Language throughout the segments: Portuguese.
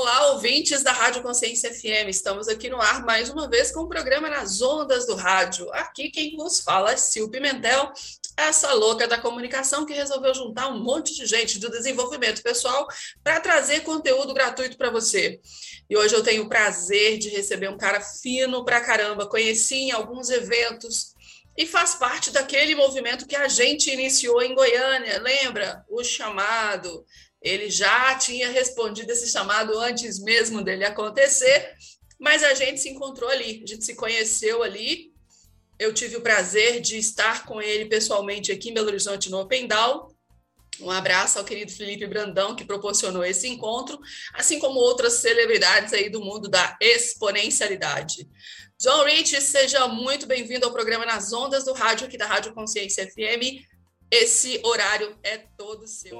Olá, ouvintes da Rádio Consciência FM. Estamos aqui no ar mais uma vez com o programa Nas Ondas do Rádio. Aqui quem vos fala é Sil Pimentel, essa louca da comunicação que resolveu juntar um monte de gente do desenvolvimento pessoal para trazer conteúdo gratuito para você. E hoje eu tenho o prazer de receber um cara fino pra caramba. Conheci em alguns eventos e faz parte daquele movimento que a gente iniciou em Goiânia, lembra? O chamado ele já tinha respondido esse chamado antes mesmo dele acontecer, mas a gente se encontrou ali, a gente se conheceu ali. Eu tive o prazer de estar com ele pessoalmente aqui em Belo Horizonte no Open Down. Um abraço ao querido Felipe Brandão, que proporcionou esse encontro, assim como outras celebridades aí do mundo da exponencialidade. John Rich, seja muito bem-vindo ao programa Nas Ondas do Rádio, aqui da Rádio Consciência FM. Esse horário é todo seu.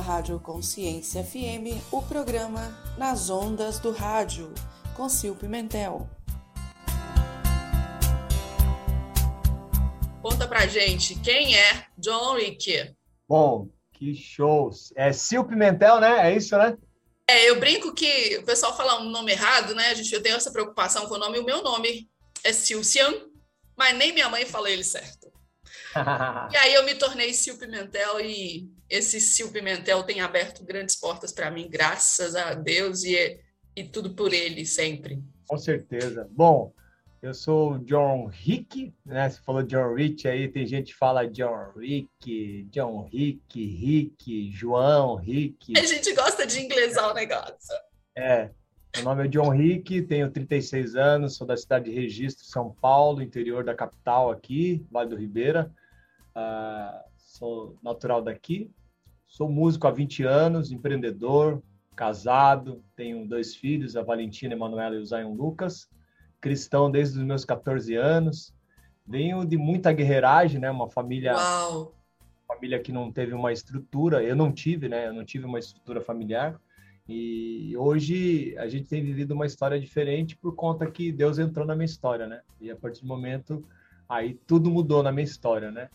Rádio Consciência FM, o programa Nas Ondas do Rádio, com Sil Pimentel. Conta pra gente, quem é John Rick? Bom, que show! É Sil Pimentel, né? É isso, né? É, eu brinco que o pessoal fala um nome errado, né? A gente eu tenho essa preocupação com o nome. O meu nome é Silcian, mas nem minha mãe fala ele certo. e aí eu me tornei Sil Pimentel e esse Sil Pimentel tem aberto grandes portas para mim, graças a Deus e, e tudo por ele sempre. Com certeza. Bom, eu sou John Rick, né? Você falou John Rich aí, tem gente que fala John Rick, John Rick, Rick, João Rick. A gente gosta de inglesar o negócio. É. Meu nome é John Rick, tenho 36 anos, sou da cidade de Registro, São Paulo, interior da capital aqui, Vale do Ribeira. Uh, sou natural daqui, Sou músico há 20 anos, empreendedor, casado, tenho dois filhos, a Valentina Emanuela e o Zion Lucas. Cristão desde os meus 14 anos. Venho de muita guerreiragem, né? Uma família Uau. família que não teve uma estrutura, eu não tive, né? Eu não tive uma estrutura familiar. E hoje a gente tem vivido uma história diferente por conta que Deus entrou na minha história, né? E a partir do momento aí tudo mudou na minha história, né?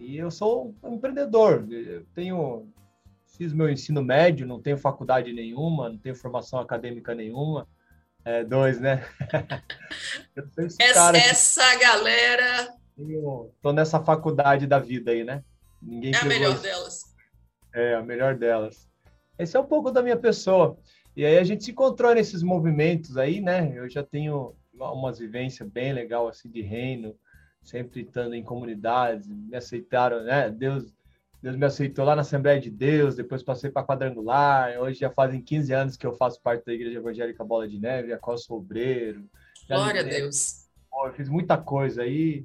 E eu sou um empreendedor. Eu tenho fiz meu ensino médio, não tenho faculdade nenhuma, não tenho formação acadêmica nenhuma. É, dois, né? essa, essa galera. Tô nessa faculdade da vida aí, né? Ninguém é a melhor isso. delas. É, a melhor delas. Esse é um pouco da minha pessoa. E aí a gente se encontrou nesses movimentos aí, né? Eu já tenho umas vivências bem legal assim de reino, sempre estando em comunidades, me aceitaram, né? Deus Deus me aceitou lá na Assembleia de Deus, depois passei para Quadrangular. Hoje já fazem 15 anos que eu faço parte da Igreja Evangélica Bola de Neve, a qual sou obreiro. Glória a Deus. Eu fiz muita coisa aí.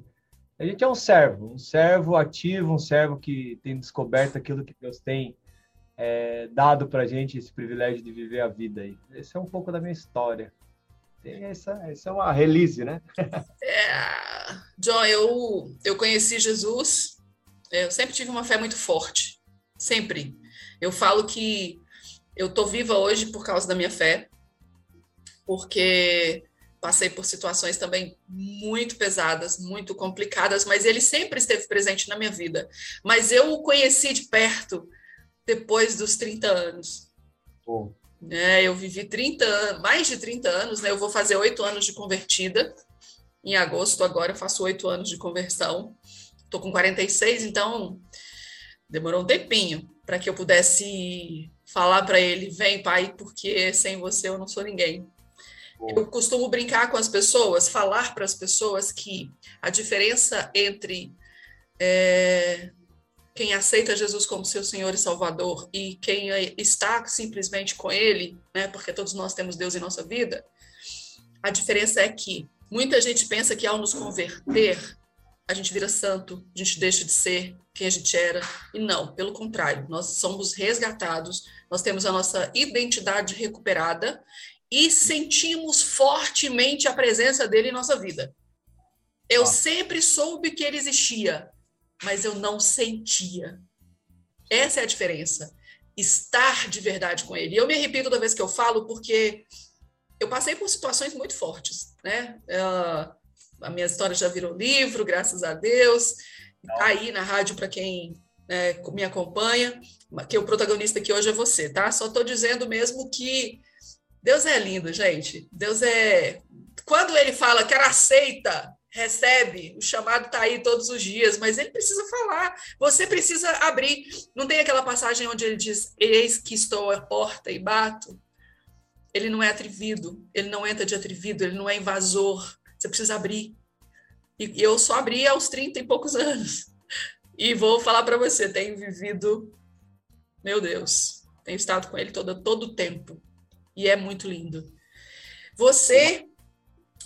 A gente é um servo, um servo ativo, um servo que tem descoberto aquilo que Deus tem é, dado para a gente, esse privilégio de viver a vida aí. Esse é um pouco da minha história. Tem essa, essa é uma release, né? é, John, eu, eu conheci Jesus é, eu sempre tive uma fé muito forte, sempre. Eu falo que eu tô viva hoje por causa da minha fé, porque passei por situações também muito pesadas, muito complicadas, mas ele sempre esteve presente na minha vida. Mas eu o conheci de perto depois dos 30 anos. Oh. É, eu vivi 30 mais de 30 anos, né? Eu vou fazer oito anos de convertida. Em agosto, agora, eu faço oito anos de conversão. Estou com 46, então demorou um tempinho para que eu pudesse falar para ele: vem, pai, porque sem você eu não sou ninguém. Eu costumo brincar com as pessoas, falar para as pessoas que a diferença entre é, quem aceita Jesus como seu Senhor e Salvador e quem está simplesmente com Ele, né, porque todos nós temos Deus em nossa vida, a diferença é que muita gente pensa que ao nos converter, a gente vira santo, a gente deixa de ser quem a gente era. E não, pelo contrário, nós somos resgatados, nós temos a nossa identidade recuperada e sentimos fortemente a presença dele em nossa vida. Eu ah. sempre soube que ele existia, mas eu não sentia. Essa é a diferença. Estar de verdade com ele. E eu me arrepio toda vez que eu falo, porque eu passei por situações muito fortes, né? Uh, a minha história já virou livro, graças a Deus. Está aí na rádio para quem né, me acompanha, que o protagonista aqui hoje é você, tá? Só estou dizendo mesmo que Deus é lindo, gente. Deus é. Quando ele fala que era aceita, recebe, o chamado está aí todos os dias, mas ele precisa falar. Você precisa abrir. Não tem aquela passagem onde ele diz: Eis que estou à porta e bato. Ele não é atrevido, ele não entra de atrevido, ele não é invasor, você precisa abrir. E eu só abri aos 30 e poucos anos. E vou falar para você, tenho vivido, meu Deus, tenho estado com ele todo, todo o tempo. E é muito lindo. Você,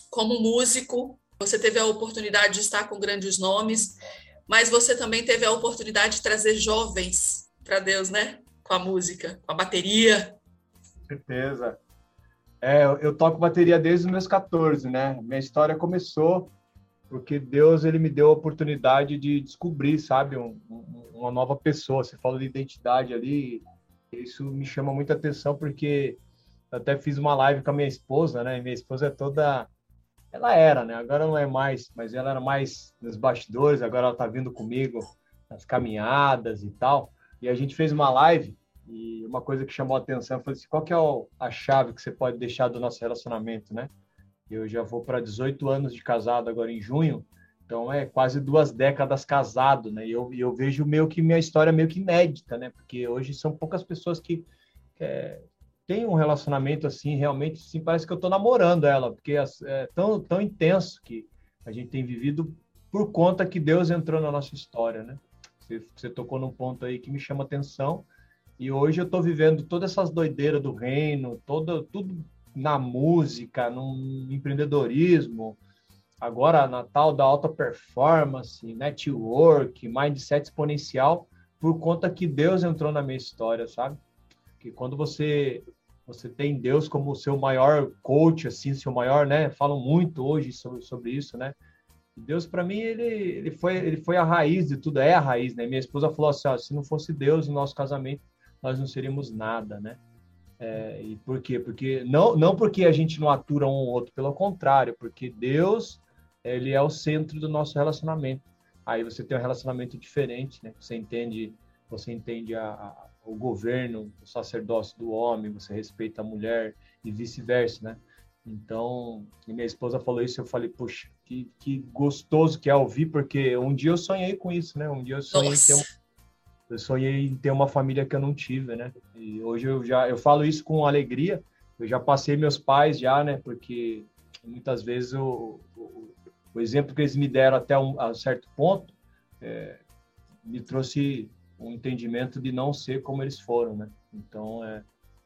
como músico, você teve a oportunidade de estar com grandes nomes, mas você também teve a oportunidade de trazer jovens para Deus, né? Com a música, com a bateria. Com certeza. É, eu toco bateria desde os meus 14, né? Minha história começou porque Deus ele me deu a oportunidade de descobrir, sabe, um, um, uma nova pessoa. Você falou de identidade ali, isso me chama muita atenção porque eu até fiz uma live com a minha esposa, né? E minha esposa é toda ela era, né? Agora não é mais, mas ela era mais nos bastidores, agora ela tá vindo comigo nas caminhadas e tal. E a gente fez uma live e uma coisa que chamou a atenção foi assim, qual que é a chave que você pode deixar do nosso relacionamento, né? Eu já vou para 18 anos de casado agora em junho, então é quase duas décadas casado, né? E eu, eu vejo meio que minha história meio que inédita, né? Porque hoje são poucas pessoas que é, têm um relacionamento assim, realmente, assim, parece que eu estou namorando ela, porque é, tão, tão intenso que a gente tem vivido por conta que Deus entrou na nossa história, né? Você, você tocou num ponto aí que me chama atenção, e hoje eu estou vivendo todas essas doideiras do reino, todo, tudo na música, no empreendedorismo, agora na tal da alta performance, network, mindset exponencial, por conta que Deus entrou na minha história, sabe? Que quando você você tem Deus como seu maior coach, assim, seu maior, né? Falam muito hoje sobre, sobre isso, né? Deus para mim ele, ele foi ele foi a raiz de tudo, é a raiz, né? Minha esposa falou assim, ó, se não fosse Deus no nosso casamento, nós não seríamos nada, né? É, e por quê? Porque não, não porque a gente não atura um ou outro, pelo contrário, porque Deus ele é o centro do nosso relacionamento. aí você tem um relacionamento diferente, né? Você entende, você entende a, a, o governo, o sacerdócio do homem, você respeita a mulher e vice-versa, né? Então, minha esposa falou isso, eu falei, puxa, que, que gostoso que é ouvir, porque um dia eu sonhei com isso, né? Um dia eu sonhei, em ter, uma, eu sonhei em ter uma família que eu não tive, né? E hoje eu já eu falo isso com alegria. Eu já passei meus pais já, né? Porque muitas vezes o, o, o exemplo que eles me deram até um a certo ponto é, me trouxe um entendimento de não ser como eles foram, né? Então, é,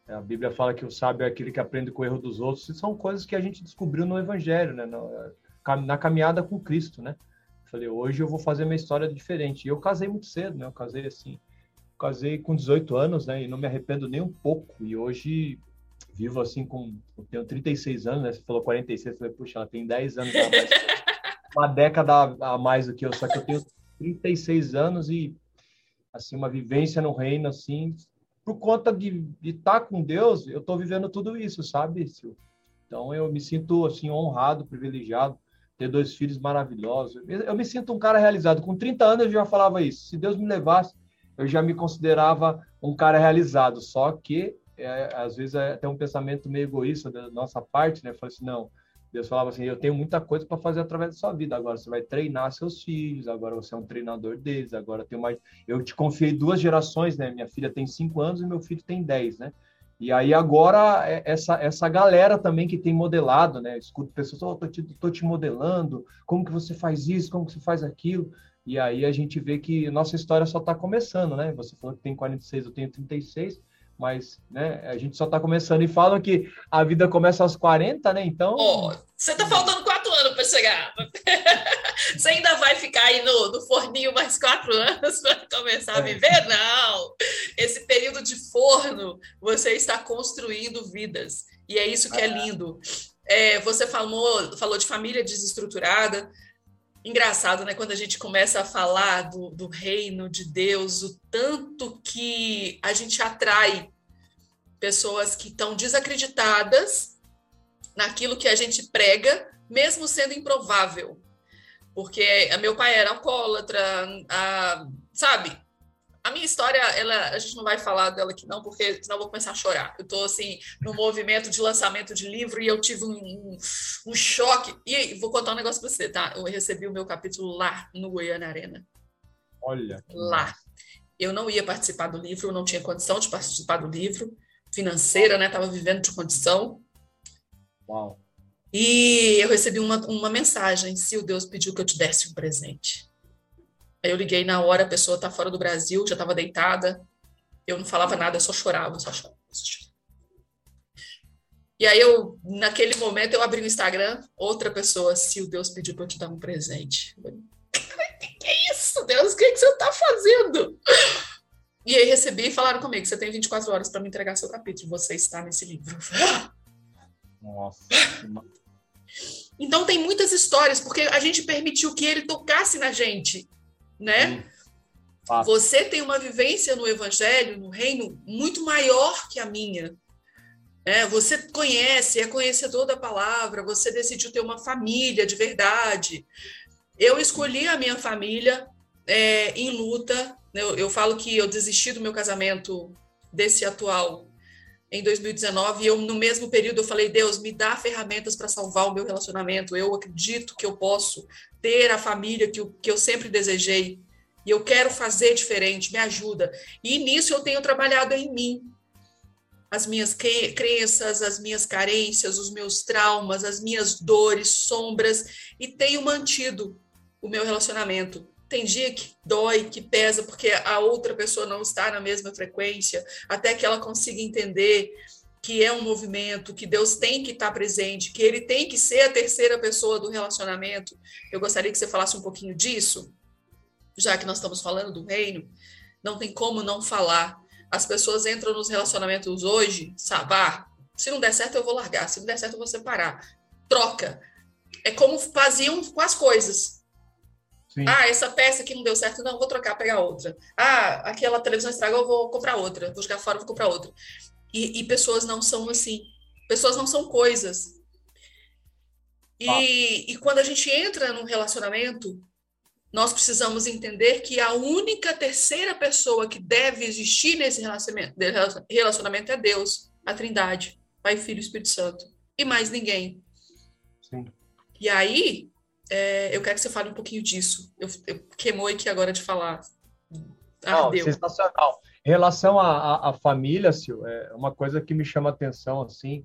a Bíblia fala que o sábio é aquele que aprende com o erro dos outros, e são coisas que a gente descobriu no Evangelho, né? Na caminhada com Cristo, né? Falei, hoje eu vou fazer minha história diferente. E eu casei muito cedo, né? Eu casei assim, casei com 18 anos, né? E não me arrependo nem um pouco. E hoje vivo assim com. Eu tenho 36 anos, né? Você falou 46, eu falei, puxa, ela tem 10 anos a mais. uma década a mais do que eu, só que eu tenho 36 anos e assim uma vivência no reino assim por conta de estar tá com Deus eu estou vivendo tudo isso sabe Silvio? então eu me sinto assim honrado privilegiado ter dois filhos maravilhosos. Eu me sinto um cara realizado. Com 30 anos eu já falava isso. Se Deus me levasse eu já me considerava um cara realizado. Só que é, às vezes é até um pensamento meio egoísta da nossa parte né? Eu assim não Deus falava assim: Eu tenho muita coisa para fazer através da sua vida. Agora você vai treinar seus filhos, agora você é um treinador deles, agora tem mais. Eu te confiei duas gerações, né? Minha filha tem cinco anos e meu filho tem dez, né? E aí agora é, essa essa galera também que tem modelado, né? escuto pessoas, oh, tô te, tô te modelando, como que você faz isso, como que você faz aquilo. E aí a gente vê que nossa história só está começando, né? Você falou que tem 46, eu tenho 36 mas né, a gente só está começando e falam que a vida começa aos 40, né? Então. Oh, você está faltando quatro anos para chegar. você ainda vai ficar aí no, no forninho mais quatro anos para começar a é. viver? Não! Esse período de forno, você está construindo vidas. E é isso que é lindo. É, você falou, falou de família desestruturada. Engraçado, né? Quando a gente começa a falar do, do reino de Deus, o tanto que a gente atrai pessoas que estão desacreditadas naquilo que a gente prega, mesmo sendo improvável. Porque meu pai era alcoólatra, a, sabe? A minha história, ela, a gente não vai falar dela aqui não, porque senão eu vou começar a chorar. Eu estou, assim, no movimento de lançamento de livro e eu tive um, um, um choque. E vou contar um negócio para você, tá? Eu recebi o meu capítulo lá no Goiânia Arena. Olha. Lá. Eu não ia participar do livro, eu não tinha condição de participar do livro, financeira, né? Estava vivendo de condição. Uau. E eu recebi uma, uma mensagem, se o Deus pediu que eu te desse um presente. Aí eu liguei na hora, a pessoa tá fora do Brasil, já estava deitada. Eu não falava nada, só chorava, só chorava, só chorava. E aí eu, naquele momento, eu abri o Instagram, outra pessoa, se o Deus pediu para eu te dar um presente. Eu que é isso, Deus? O que, é que você está fazendo? E aí recebi e falaram comigo: você tem 24 horas para me entregar seu capítulo, você está nesse livro. Nossa. Então tem muitas histórias, porque a gente permitiu que ele tocasse na gente né? Você tem uma vivência no Evangelho, no reino, muito maior que a minha. É, você conhece, é conhecedor da palavra, você decidiu ter uma família de verdade. Eu escolhi a minha família é, em luta. Eu, eu falo que eu desisti do meu casamento desse atual em 2019 e eu no mesmo período eu falei Deus me dá ferramentas para salvar o meu relacionamento. Eu acredito que eu posso ter a família que eu, que eu sempre desejei. E eu quero fazer diferente me ajuda. E nisso eu tenho trabalhado em mim. As minhas crenças as minhas carências os meus traumas as minhas dores sombras e tenho mantido o meu relacionamento tem dia que dói, que pesa, porque a outra pessoa não está na mesma frequência, até que ela consiga entender que é um movimento, que Deus tem que estar presente, que ele tem que ser a terceira pessoa do relacionamento. Eu gostaria que você falasse um pouquinho disso, já que nós estamos falando do reino. Não tem como não falar. As pessoas entram nos relacionamentos hoje, sabe? Ah, se não der certo, eu vou largar. Se não der certo, eu vou separar. Troca. É como faziam com as coisas. Sim. Ah, essa peça aqui não deu certo, não, vou trocar, pegar outra. Ah, aquela televisão estragou, vou comprar outra. Vou jogar fora, vou comprar outra. E, e pessoas não são assim. Pessoas não são coisas. E, ah. e quando a gente entra num relacionamento, nós precisamos entender que a única terceira pessoa que deve existir nesse relacionamento, relacionamento é Deus, a Trindade, Pai, Filho e Espírito Santo, e mais ninguém. Sim. E aí, é, eu quero que você fale um pouquinho disso. Eu, eu queimou aqui agora de falar. Não, sensacional. Em relação à, à, família, Sil, é uma coisa que me chama a atenção, assim,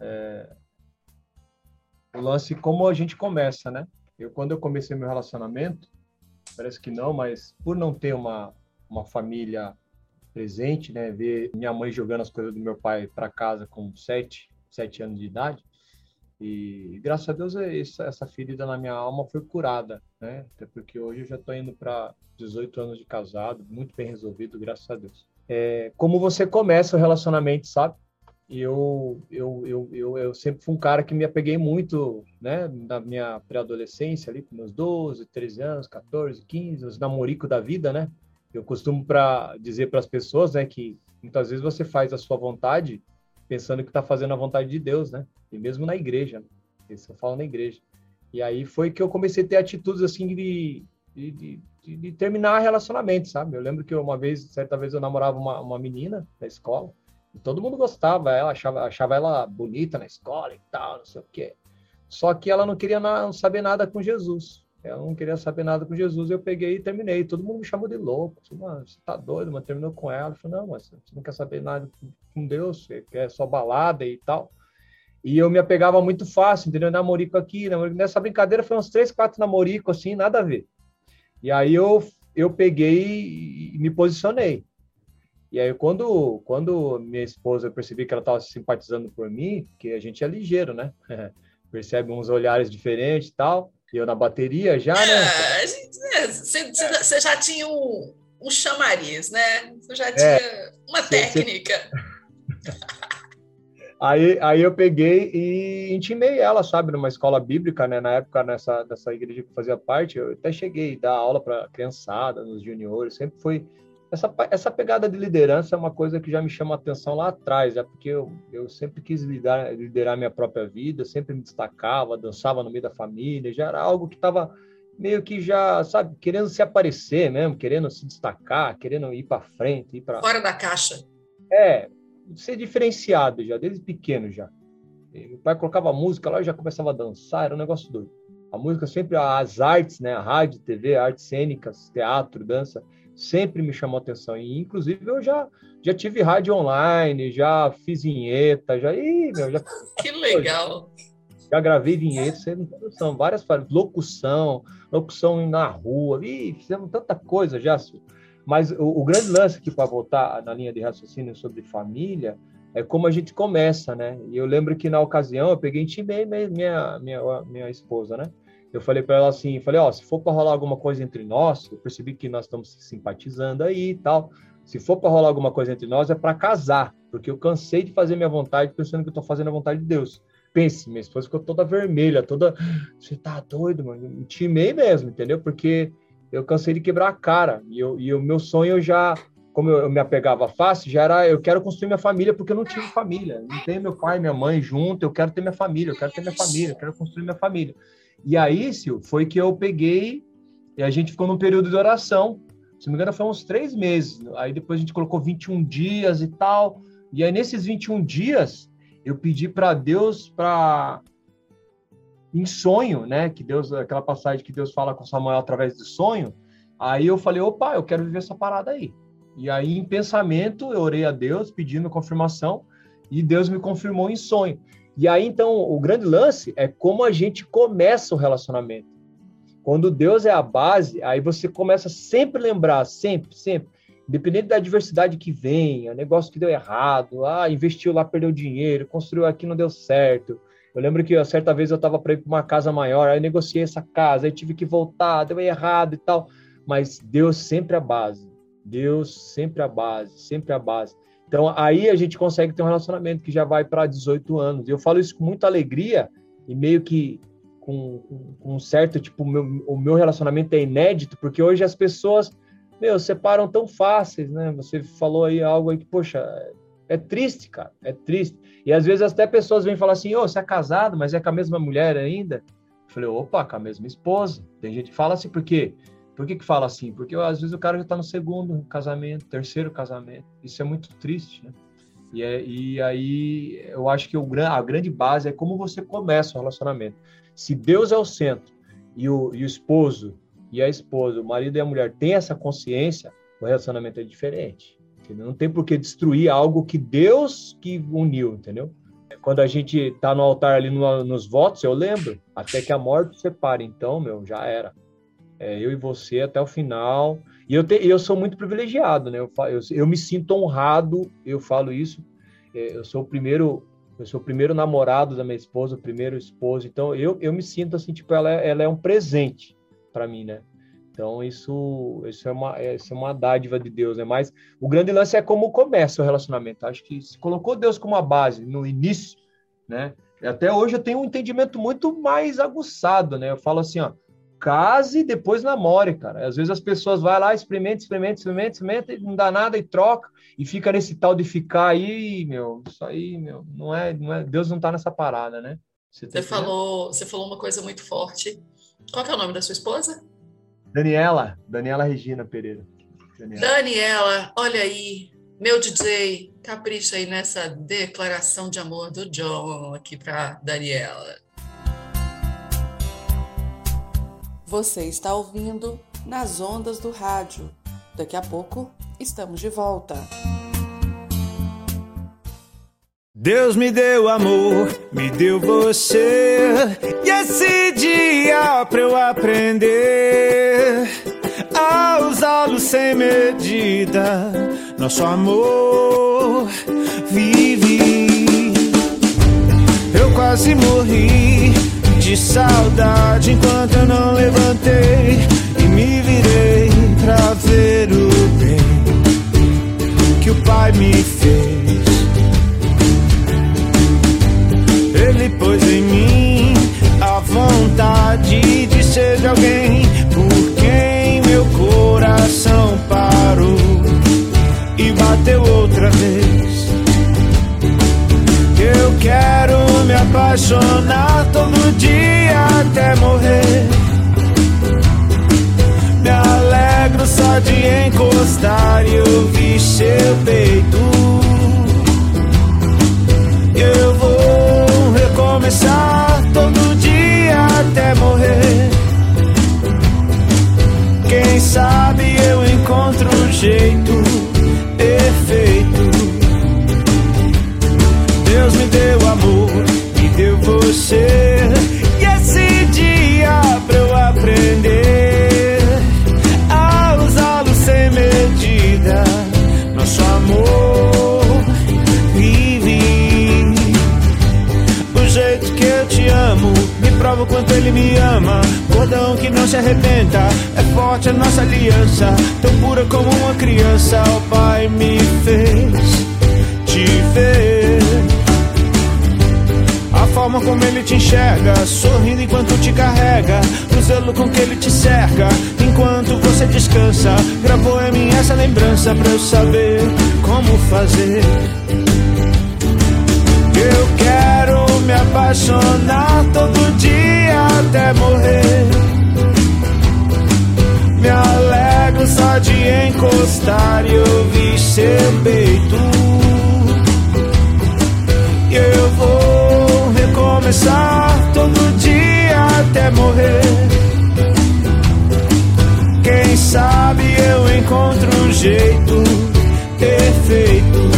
é, o lance como a gente começa, né? Eu, quando eu comecei meu relacionamento, parece que não, mas por não ter uma, uma família presente, né, ver minha mãe jogando as coisas do meu pai para casa com sete, sete anos de idade, e graças a Deus essa, essa ferida na minha alma foi curada, né? Até porque hoje eu já estou indo para 18 anos de casado, muito bem resolvido, graças a Deus. É, como você começa o relacionamento, sabe? eu, eu, eu, eu, eu sempre fui um cara que me apeguei muito, né, na minha pré-adolescência, ali com meus 12, 13 anos, 14, 15, os namorico da vida, né? Eu costumo para dizer para as pessoas, né, que muitas vezes você faz a sua vontade pensando que está fazendo a vontade de Deus, né? E mesmo na igreja, né? isso eu falo na igreja. E aí foi que eu comecei a ter atitudes assim de, de, de, de terminar relacionamento, sabe? Eu lembro que uma vez, certa vez, eu namorava uma, uma menina na escola, todo mundo gostava, ela achava, achava ela bonita na escola e tal, não sei o quê. Só que ela não queria não saber nada com Jesus. Ela não queria saber nada com Jesus. Eu peguei e terminei. Todo mundo me chamou de louco. Mano, você tá doido, mas terminou com ela. Eu falei, não, mas você não quer saber nada com Deus, você quer só balada e tal. E eu me apegava muito fácil, entendeu? Namorico aqui, namorico. Nessa brincadeira foi uns três, quatro namorico, assim, nada a ver. E aí eu, eu peguei e me posicionei. E aí, quando, quando minha esposa percebi que ela estava se simpatizando por mim, que a gente é ligeiro, né? Percebe uns olhares diferentes e tal. E eu na bateria já, né? Você é, já tinha um, um chamariz, né? Você já é. tinha é, uma técnica. aí, aí eu peguei e intimei ela, sabe, numa escola bíblica, né? Na época, nessa, nessa igreja que fazia parte, eu até cheguei a dar aula para criançada, nos juniores, sempre foi essa, essa pegada de liderança é uma coisa que já me chama a atenção lá atrás, é porque eu, eu sempre quis liderar, liderar minha própria vida, sempre me destacava, dançava no meio da família, já era algo que estava meio que já, sabe, querendo se aparecer mesmo, querendo se destacar, querendo ir para frente, ir para fora da caixa. É, ser diferenciado já desde pequeno já. Meu pai colocava música lá, eu já começava a dançar, era um negócio doido. A música sempre as artes, né, a rádio, TV, artes cênicas, teatro, dança, sempre me chamou atenção. E, inclusive, eu já, já tive rádio online, já fiz vinheta, já. Ih, meu, já... Que legal! Já gravei vinhetas, são várias locução, locução na rua, ih, fizemos tanta coisa já. Mas o, o grande lance aqui para voltar na linha de raciocínio sobre família é como a gente começa, né? E eu lembro que na ocasião eu peguei e intimei minha, minha, minha esposa, né? eu falei para ela assim, falei, ó, se for para rolar alguma coisa entre nós, eu percebi que nós estamos simpatizando aí e tal. Se for para rolar alguma coisa entre nós, é para casar, porque eu cansei de fazer minha vontade pensando que eu estou fazendo a vontade de Deus. Pense, minha esposa ficou toda vermelha, toda. Você tá doido, mano? Intimei mesmo, entendeu? Porque eu cansei de quebrar a cara. E o meu sonho já, como eu, eu, me apegava fácil, já era eu quero construir minha família, porque eu não tive família. Não tenho meu pai, minha mãe junto, eu quero ter minha família, eu quero ter minha família, eu quero construir minha família. E aí, Sil, foi que eu peguei e a gente ficou num período de oração. Se não me engano, foi uns três meses. Aí depois a gente colocou 21 dias e tal. E aí, nesses 21 dias, eu pedi para Deus para em sonho, né? Que Deus, aquela passagem que Deus fala com Samuel através do sonho. Aí eu falei, opa, eu quero viver essa parada aí. E aí, em pensamento, eu orei a Deus pedindo confirmação e Deus me confirmou em sonho. E aí, então, o grande lance é como a gente começa o relacionamento. Quando Deus é a base, aí você começa sempre a lembrar, sempre, sempre, independente da adversidade que venha, negócio que deu errado, ah, investiu lá, perdeu dinheiro, construiu aqui, não deu certo. Eu lembro que certa vez eu estava para ir para uma casa maior, aí negociei essa casa, aí tive que voltar, deu errado e tal. Mas Deus sempre a base. Deus sempre a base, sempre a base. Então, aí a gente consegue ter um relacionamento que já vai para 18 anos. Eu falo isso com muita alegria e meio que com, com um certo, tipo, o meu, o meu relacionamento é inédito, porque hoje as pessoas, meu, separam tão fáceis, né? Você falou aí algo aí que, poxa, é triste, cara, é triste. E às vezes até pessoas vêm falar assim, ô, oh, você é casado, mas é com a mesma mulher ainda? Eu falei, opa, com a mesma esposa. Tem gente que fala assim, porque Por que, que fala assim? Porque às vezes o cara já está no segundo casamento, terceiro casamento. Isso é muito triste, né? E, é, e aí eu acho que o, a grande base é como você começa o relacionamento. Se Deus é o centro e o, e o esposo e a esposa, o marido e a mulher têm essa consciência, o relacionamento é diferente. Entendeu? Não tem por que destruir algo que Deus que uniu, entendeu? Quando a gente está no altar ali no, nos votos, eu lembro, até que a morte separe. Então, meu, já era. É, eu e você até o final. E eu, te, eu sou muito privilegiado, né? Eu, eu, eu me sinto honrado, eu falo isso. É, eu sou o primeiro eu sou o primeiro namorado da minha esposa, o primeiro esposo. Então, eu, eu me sinto assim, tipo, ela, é, ela é um presente para mim, né? Então, isso, isso, é uma, isso é uma dádiva de Deus, né? Mas o grande lance é como começa o relacionamento. Acho que se colocou Deus como uma base no início, né? Até hoje eu tenho um entendimento muito mais aguçado, né? Eu falo assim, ó, case e depois namore, cara. Às vezes as pessoas vão lá, experimenta, experimenta, experimenta, experimenta, e não dá nada e troca, e fica nesse tal de ficar aí, meu, isso aí, meu, não é, não é Deus não tá nessa parada, né? Você, tá você falou, você falou uma coisa muito forte. Qual é o nome da sua esposa? Daniela, Daniela Regina Pereira. Daniela, Daniela olha aí, meu DJ, capricha aí nessa declaração de amor do John aqui para Daniela. Você está ouvindo nas ondas do rádio. Daqui a pouco estamos de volta. Deus me deu amor, me deu você, e esse dia pra eu aprender a usá-lo sem medida. Nosso amor vive. Eu quase morri de saudade enquanto eu não levantei e me virei pra ver o bem que o Pai me fez. Ele pôs em mim a vontade de ser de alguém por quem meu coração parou e bateu outra vez. Quero me apaixonar todo dia até morrer. Me alegro só de encostar e ouvir seu peito. Eu vou recomeçar todo dia até morrer. Quem sabe eu encontro um jeito E esse dia pra eu aprender a usá-lo sem medida. Nosso amor vive. O jeito que eu te amo me prova o quanto ele me ama. Cordão que não se arrebenta, é forte a nossa aliança. Tão pura como uma criança, o Pai me fez te ver forma como ele te enxerga, sorrindo enquanto te carrega, o zelo com que ele te cerca, enquanto você descansa. Gravou em mim essa lembrança pra eu saber como fazer. Eu quero me apaixonar todo dia até morrer. Me alegro só de encostar e ouvir seu peito. Todo dia até morrer. Quem sabe eu encontro um jeito perfeito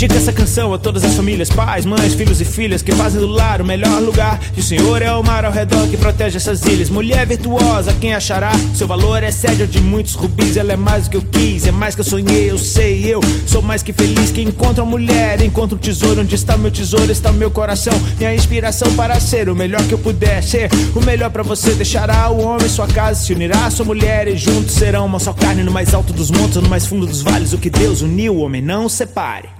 Eu dedico essa canção a todas as famílias, pais, mães, filhos e filhas que fazem do lar o melhor lugar. E o Senhor é o mar ao redor que protege essas ilhas. Mulher virtuosa, quem achará? Seu valor excede o de muitos rubis. Ela é mais do que eu quis, é mais que eu sonhei. Eu sei, eu sou mais que feliz. Que encontra uma mulher, encontra um tesouro. Onde está meu tesouro, está o meu coração. Minha inspiração para ser o melhor que eu puder ser. O melhor para você deixará o homem sua casa, se unirá a sua mulher e juntos serão uma só carne no mais alto dos montes, no mais fundo dos vales. O que Deus uniu, o homem não separe.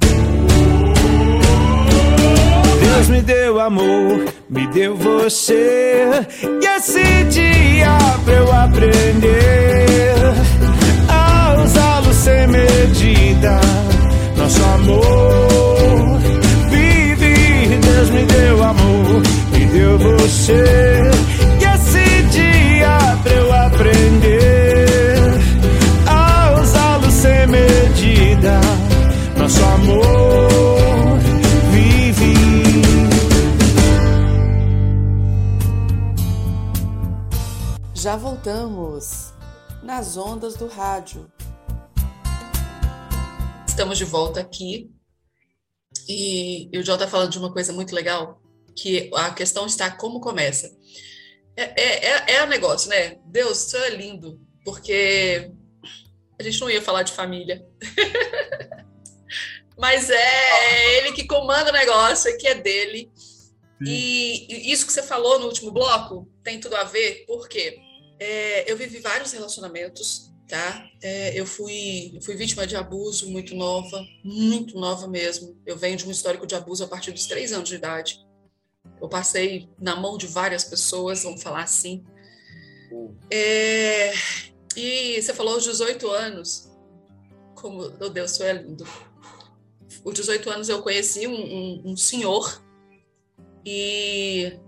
Deus me deu amor, me deu você. E esse dia pra eu aprender a usá-lo sem medida. Nosso amor vive. Deus me deu amor, me deu você. E esse dia pra eu aprender a usá-lo sem medida. Nosso amor. Já voltamos nas ondas do rádio. Estamos de volta aqui e, e o João está falando de uma coisa muito legal, que a questão está como começa. É, é, é, é o negócio, né? Deus, isso é lindo, porque a gente não ia falar de família. Mas é ele que comanda o negócio, que é dele. E, isso que você falou no último bloco tem tudo a ver, porque é, eu vivi vários relacionamentos, tá? É, eu fui, fui vítima de abuso muito nova, muito nova mesmo. Eu venho de um histórico de abuso a partir dos três anos de idade. Eu passei na mão de várias pessoas, vamos falar assim. É, e você falou aos 18 anos, como, meu Deus, isso é lindo. Os 18 anos eu conheci um, um, um senhor e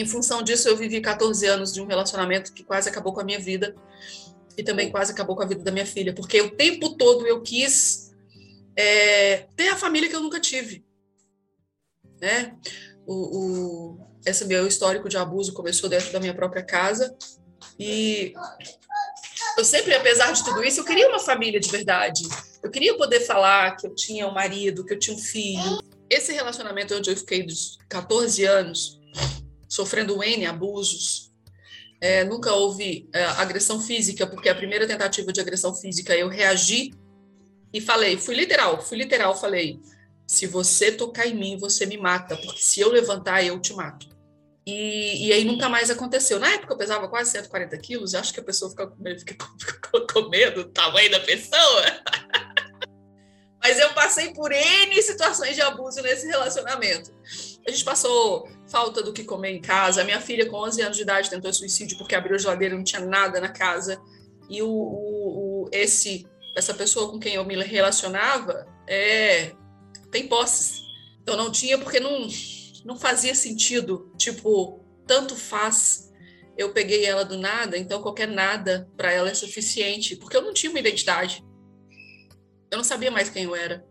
em função disso eu vivi 14 anos de um relacionamento que quase acabou com a minha vida e também quase acabou com a vida da minha filha, porque o tempo todo eu quis é, ter a família que eu nunca tive, né? O, o, esse meu histórico de abuso começou dentro da minha própria casa e eu sempre, apesar de tudo isso, eu queria uma família de verdade. Eu queria poder falar que eu tinha um marido, que eu tinha um filho. Esse relacionamento onde eu fiquei dos 14 anos, sofrendo N abusos, é, nunca houve é, agressão física, porque a primeira tentativa de agressão física eu reagi e falei, fui literal, fui literal, falei, se você tocar em mim, você me mata, porque se eu levantar, eu te mato. E, e, aí nunca mais aconteceu. Na época eu pesava quase 140 quilos, acho que a pessoa fica com medo, fica com, com medo do tamanho da pessoa. Mas eu passei por N situações de abuso nesse relacionamento. A gente passou falta do que comer em casa. A minha filha, com 11 anos de idade, tentou suicídio porque abriu a geladeira e não tinha nada na casa. E o, o, o, esse, essa pessoa com quem eu me relacionava é, tem posses. Eu não tinha porque não não fazia sentido. Tipo, tanto faz. Eu peguei ela do nada, então qualquer nada para ela é suficiente, porque eu não tinha uma identidade. Eu não sabia mais quem eu era.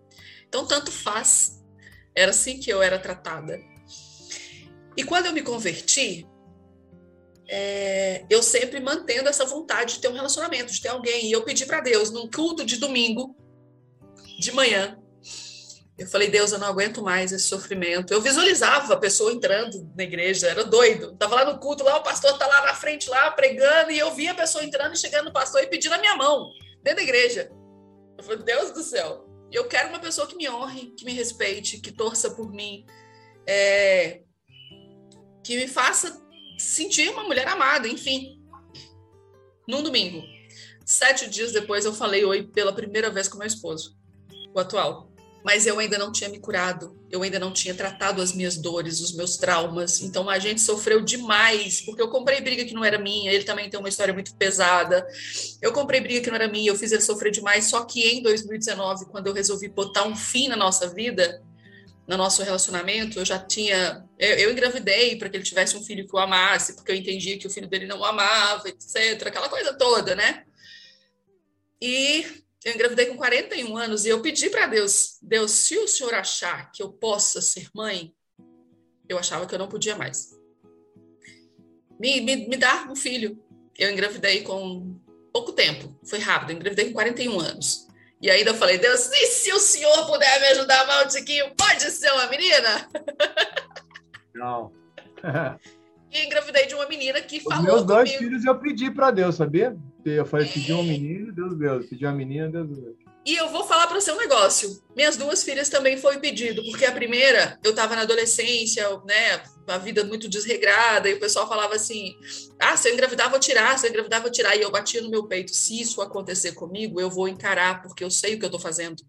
Então, tanto faz. Era assim que eu era tratada. E quando eu me converti, é, eu sempre mantendo essa vontade de ter um relacionamento, de ter alguém. E eu pedi para Deus, num culto de domingo, de manhã, eu falei, Deus, eu não aguento mais esse sofrimento. Eu visualizava a pessoa entrando na igreja, era doido. Tava lá no culto, lá o pastor tá lá na frente, lá pregando, e eu via a pessoa entrando e chegando no pastor e pedindo a minha mão, dentro da igreja. Eu falei, Deus do céu, eu quero uma pessoa que me honre, que me respeite, que torça por mim, é... que me faça sentir uma mulher amada, enfim. Num domingo, sete dias depois, eu falei oi pela primeira vez com meu esposo, o atual mas eu ainda não tinha me curado, eu ainda não tinha tratado as minhas dores, os meus traumas. Então a gente sofreu demais, porque eu comprei briga que não era minha, ele também tem uma história muito pesada. Eu comprei briga que não era minha, eu fiz ele sofrer demais. Só que em 2019, quando eu resolvi botar um fim na nossa vida, no nosso relacionamento, eu já tinha. Eu, eu engravidei para que ele tivesse um filho que o amasse, porque eu entendia que o filho dele não o amava, etc. Aquela coisa toda, né? E eu engravidei com 41 anos e eu pedi para Deus, Deus, se o Senhor achar que eu possa ser mãe, eu achava que eu não podia mais. Me, me, me dá um filho. Eu engravidei com pouco tempo, foi rápido, eu engravidei com 41 anos. E ainda eu falei, Deus, e se o senhor puder me ajudar mal tiquinho, pode ser uma menina? Não. e engravidei de uma menina que Os falou meus dois comigo. filhos eu pedi para Deus, sabia? Eu falei, pedi uma menina, Deus deu. Pedi uma menina, Deus deu. E eu vou falar para você um negócio. Minhas duas filhas também foi pedido, porque a primeira, eu estava na adolescência, né, uma vida muito desregrada, e o pessoal falava assim: ah, se eu engravidar, vou tirar, se eu engravidar, vou tirar. E eu batia no meu peito: se isso acontecer comigo, eu vou encarar, porque eu sei o que eu estou fazendo.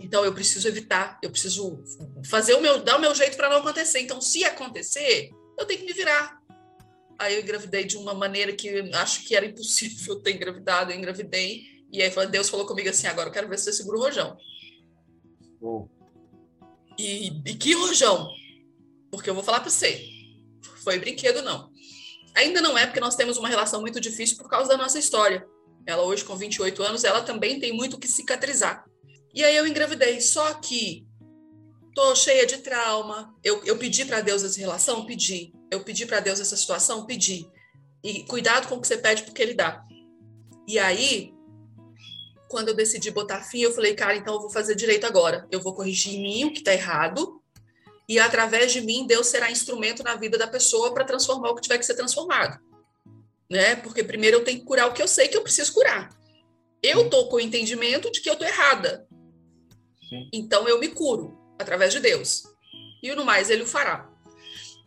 Então eu preciso evitar, eu preciso fazer o meu, dar o meu jeito para não acontecer. Então, se acontecer, eu tenho que me virar. Aí eu engravidei de uma maneira que acho que era impossível ter engravidado, eu engravidei. E aí Deus falou comigo assim: agora eu quero ver se você segura o rojão. Oh. E, e que rojão? Porque eu vou falar para você: foi brinquedo, não. Ainda não é, porque nós temos uma relação muito difícil por causa da nossa história. Ela, hoje, com 28 anos, ela também tem muito que cicatrizar. E aí eu engravidei. Só que tô cheia de trauma. Eu, eu pedi para Deus essa relação? Pedi. Eu pedi para Deus essa situação? Pedi. E cuidado com o que você pede porque ele dá. E aí, quando eu decidi botar fim, eu falei, cara, então eu vou fazer direito agora. Eu vou corrigir em mim o que está errado. E através de mim, Deus será instrumento na vida da pessoa para transformar o que tiver que ser transformado. Né? Porque primeiro eu tenho que curar o que eu sei que eu preciso curar. Eu tô com o entendimento de que eu tô errada. Sim. Então eu me curo através de Deus. E no mais ele o fará.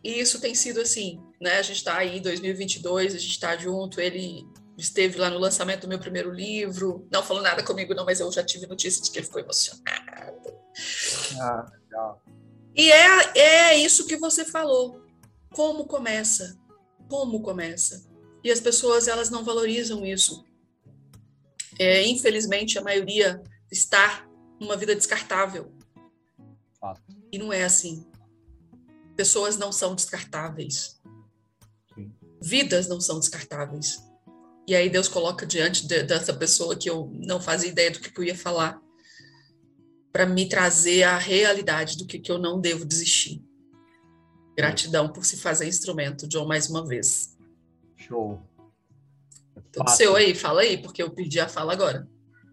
E isso tem sido assim, né? A gente está aí em 2022, a gente está junto. Ele esteve lá no lançamento do meu primeiro livro. Não falou nada comigo, não, mas eu já tive notícia de que ele ficou emocionado. Ah, legal. E é, é isso que você falou. Como começa? Como começa? E as pessoas, elas não valorizam isso. É, infelizmente, a maioria está numa vida descartável. Fato. E não é assim. Pessoas não são descartáveis. Sim. Vidas não são descartáveis. E aí Deus coloca diante de, dessa pessoa que eu não fazia ideia do que, que eu ia falar, para me trazer a realidade do que, que eu não devo desistir. Gratidão por se fazer instrumento, John, mais uma vez. Show. É Tudo seu aí, fala aí, porque eu pedi a fala agora.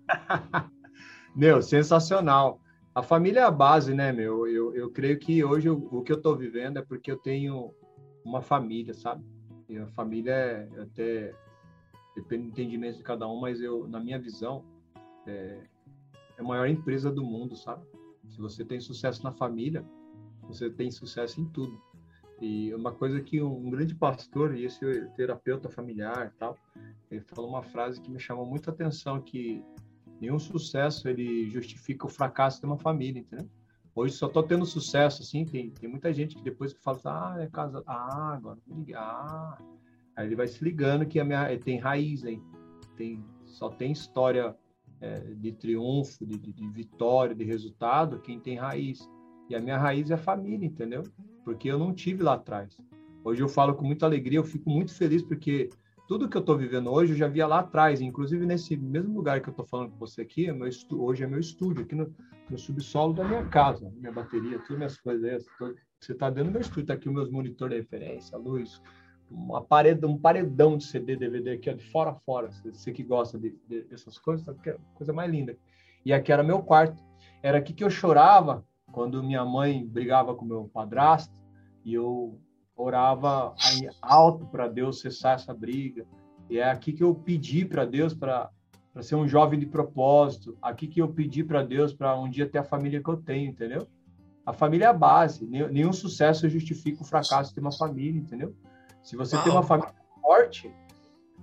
meu, sensacional. A família é a base, né, meu? Eu, eu creio que hoje eu, o que eu estou vivendo é porque eu tenho uma família, sabe? E a família é até depende do entendimento de cada um, mas eu, na minha visão, é, é a maior empresa do mundo, sabe? Se você tem sucesso na família, você tem sucesso em tudo. E uma coisa que um, um grande pastor, e esse terapeuta familiar tal, ele falou uma frase que me chamou muita atenção, que nenhum sucesso ele justifica o fracasso de uma família, entendeu? Hoje só tô tendo sucesso, assim, tem, tem muita gente que depois que fala, ah, é casa, ah, agora vou ligar, ah. Aí ele vai se ligando que a minha, tem raiz aí, tem, só tem história é, de triunfo, de, de, de, vitória, de resultado, quem tem raiz. E a minha raiz é a família, entendeu? Porque eu não tive lá atrás. Hoje eu falo com muita alegria, eu fico muito feliz porque tudo que eu estou vivendo hoje eu já via lá atrás, inclusive nesse mesmo lugar que eu estou falando com você aqui, é meu hoje é meu estúdio, aqui no, no, subsolo da minha casa, minha bateria, todas minhas coisas aí, você está dentro do meu estúdio, está aqui os meus monitores de referência, luz, uma parede, um paredão de CD, DVD aqui, ó, de fora a fora, você que gosta de, de, dessas coisas, é coisa mais linda. E aqui era meu quarto, era aqui que eu chorava quando minha mãe brigava com meu padrasto, e eu orava alto para Deus cessar essa briga. E é aqui que eu pedi para Deus para para ser um jovem de propósito. Aqui que eu pedi para Deus para um dia ter a família que eu tenho, entendeu? A família é a base. Nenhum sucesso justifica o fracasso de uma família, entendeu? Se você tem uma família forte,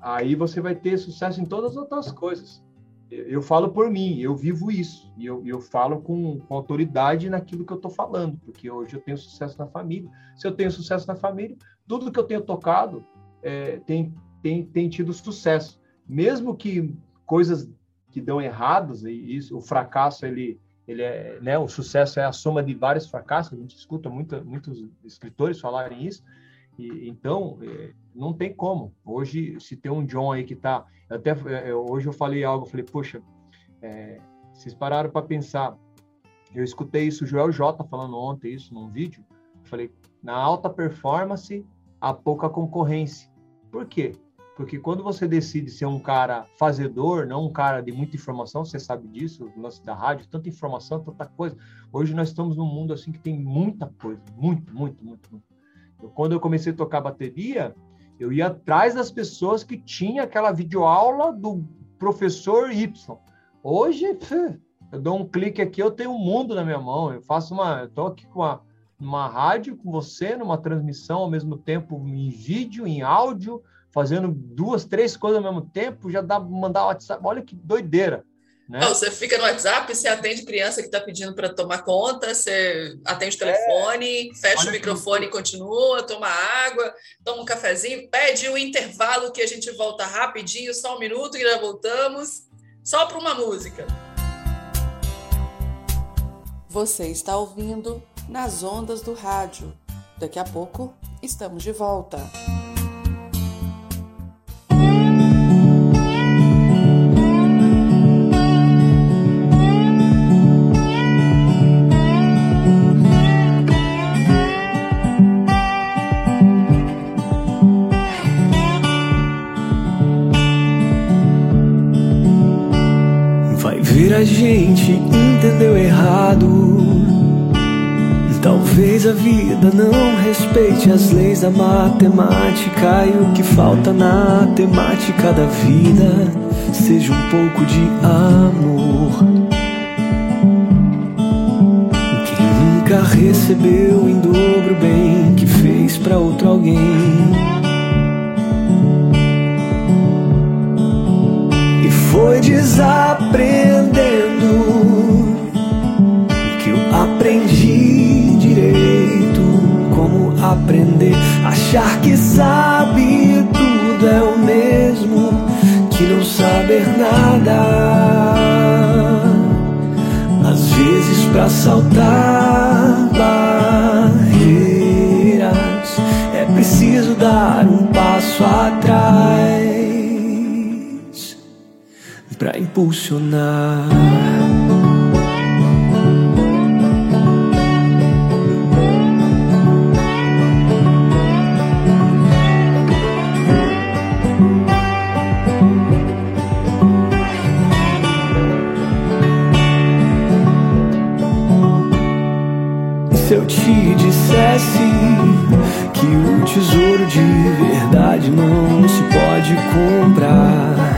aí você vai ter sucesso em todas as outras coisas eu falo por mim, eu vivo isso. E eu, eu falo com, com autoridade naquilo que eu estou falando, porque hoje eu tenho sucesso na família. Se eu tenho sucesso na família, tudo que eu tenho tocado é, tem, tem, tem tido sucesso. Mesmo que coisas que dão erradas, e isso, o fracasso, ele, ele é, né, o sucesso é a soma de vários fracassos, a gente escuta muita, muitos escritores falarem isso, e, então, é, não tem como. Hoje, se tem um John aí que está. Até é, hoje eu falei algo, eu falei, poxa, é, vocês pararam para pensar. Eu escutei isso, o Joel J falando ontem isso num vídeo. Eu falei, na alta performance, há pouca concorrência. Por quê? Porque quando você decide ser um cara fazedor, não um cara de muita informação, você sabe disso, o lance da rádio, tanta informação, tanta coisa. Hoje nós estamos num mundo assim que tem muita coisa, muito, muito, muito, muito. Quando eu comecei a tocar bateria, eu ia atrás das pessoas que tinha aquela videoaula do professor Y. Hoje, eu dou um clique aqui, eu tenho um mundo na minha mão. Eu faço uma, eu tô aqui com uma, uma rádio com você, numa transmissão ao mesmo tempo em vídeo, em áudio, fazendo duas, três coisas ao mesmo tempo, já dá mandar WhatsApp. Olha que doideira. Né? Não, você fica no WhatsApp, você atende criança que está pedindo para tomar conta, você atende o telefone, é, fecha o microfone que... e continua, toma água, toma um cafezinho, pede o um intervalo que a gente volta rapidinho, só um minuto e já voltamos, só para uma música. Você está ouvindo nas ondas do rádio. Daqui a pouco estamos de volta. A gente entendeu errado. Talvez a vida não respeite as leis da matemática e o que falta na temática da vida seja um pouco de amor. Quem nunca recebeu em dobro bem que fez para outro alguém. Foi desaprendendo que eu aprendi direito como aprender. Achar que sabe tudo é o mesmo que não saber nada. Às vezes, para saltar barreiras, é preciso dar um passo atrás para impulsionar. se eu te dissesse que o tesouro de verdade não se pode comprar,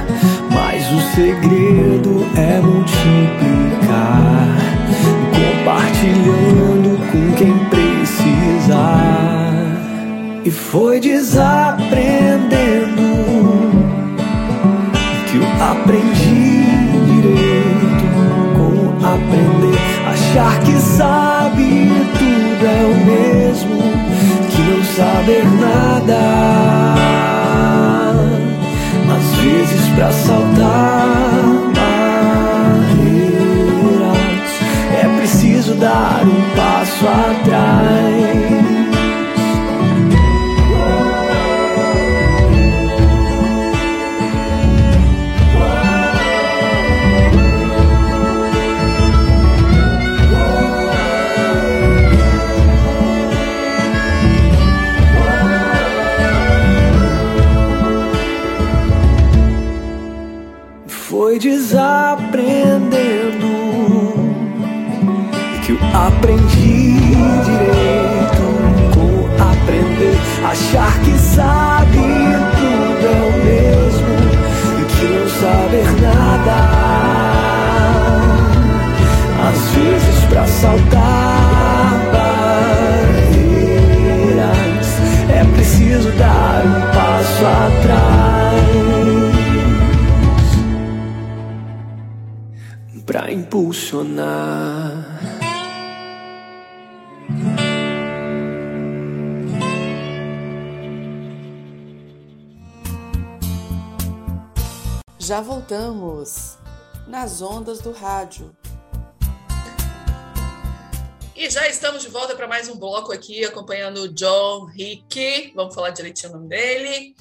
mas o segredo é multiplicar, compartilhando com quem precisar. E foi desaprendendo que eu aprendi direito como aprender, achar que sabe tudo é o mesmo que não saber nada. Vezes para saltar barreiras é preciso dar um passo atrás. Desaprendendo que eu aprendi direito como aprender. Achar que sabe tudo é o mesmo. Que não saber nada. Às vezes para saltar barreiras é preciso dar um passo atrás impulsionar. Já voltamos nas ondas do rádio. E já estamos de volta para mais um bloco aqui, acompanhando o John Rick. Vamos falar direitinho o nome dele.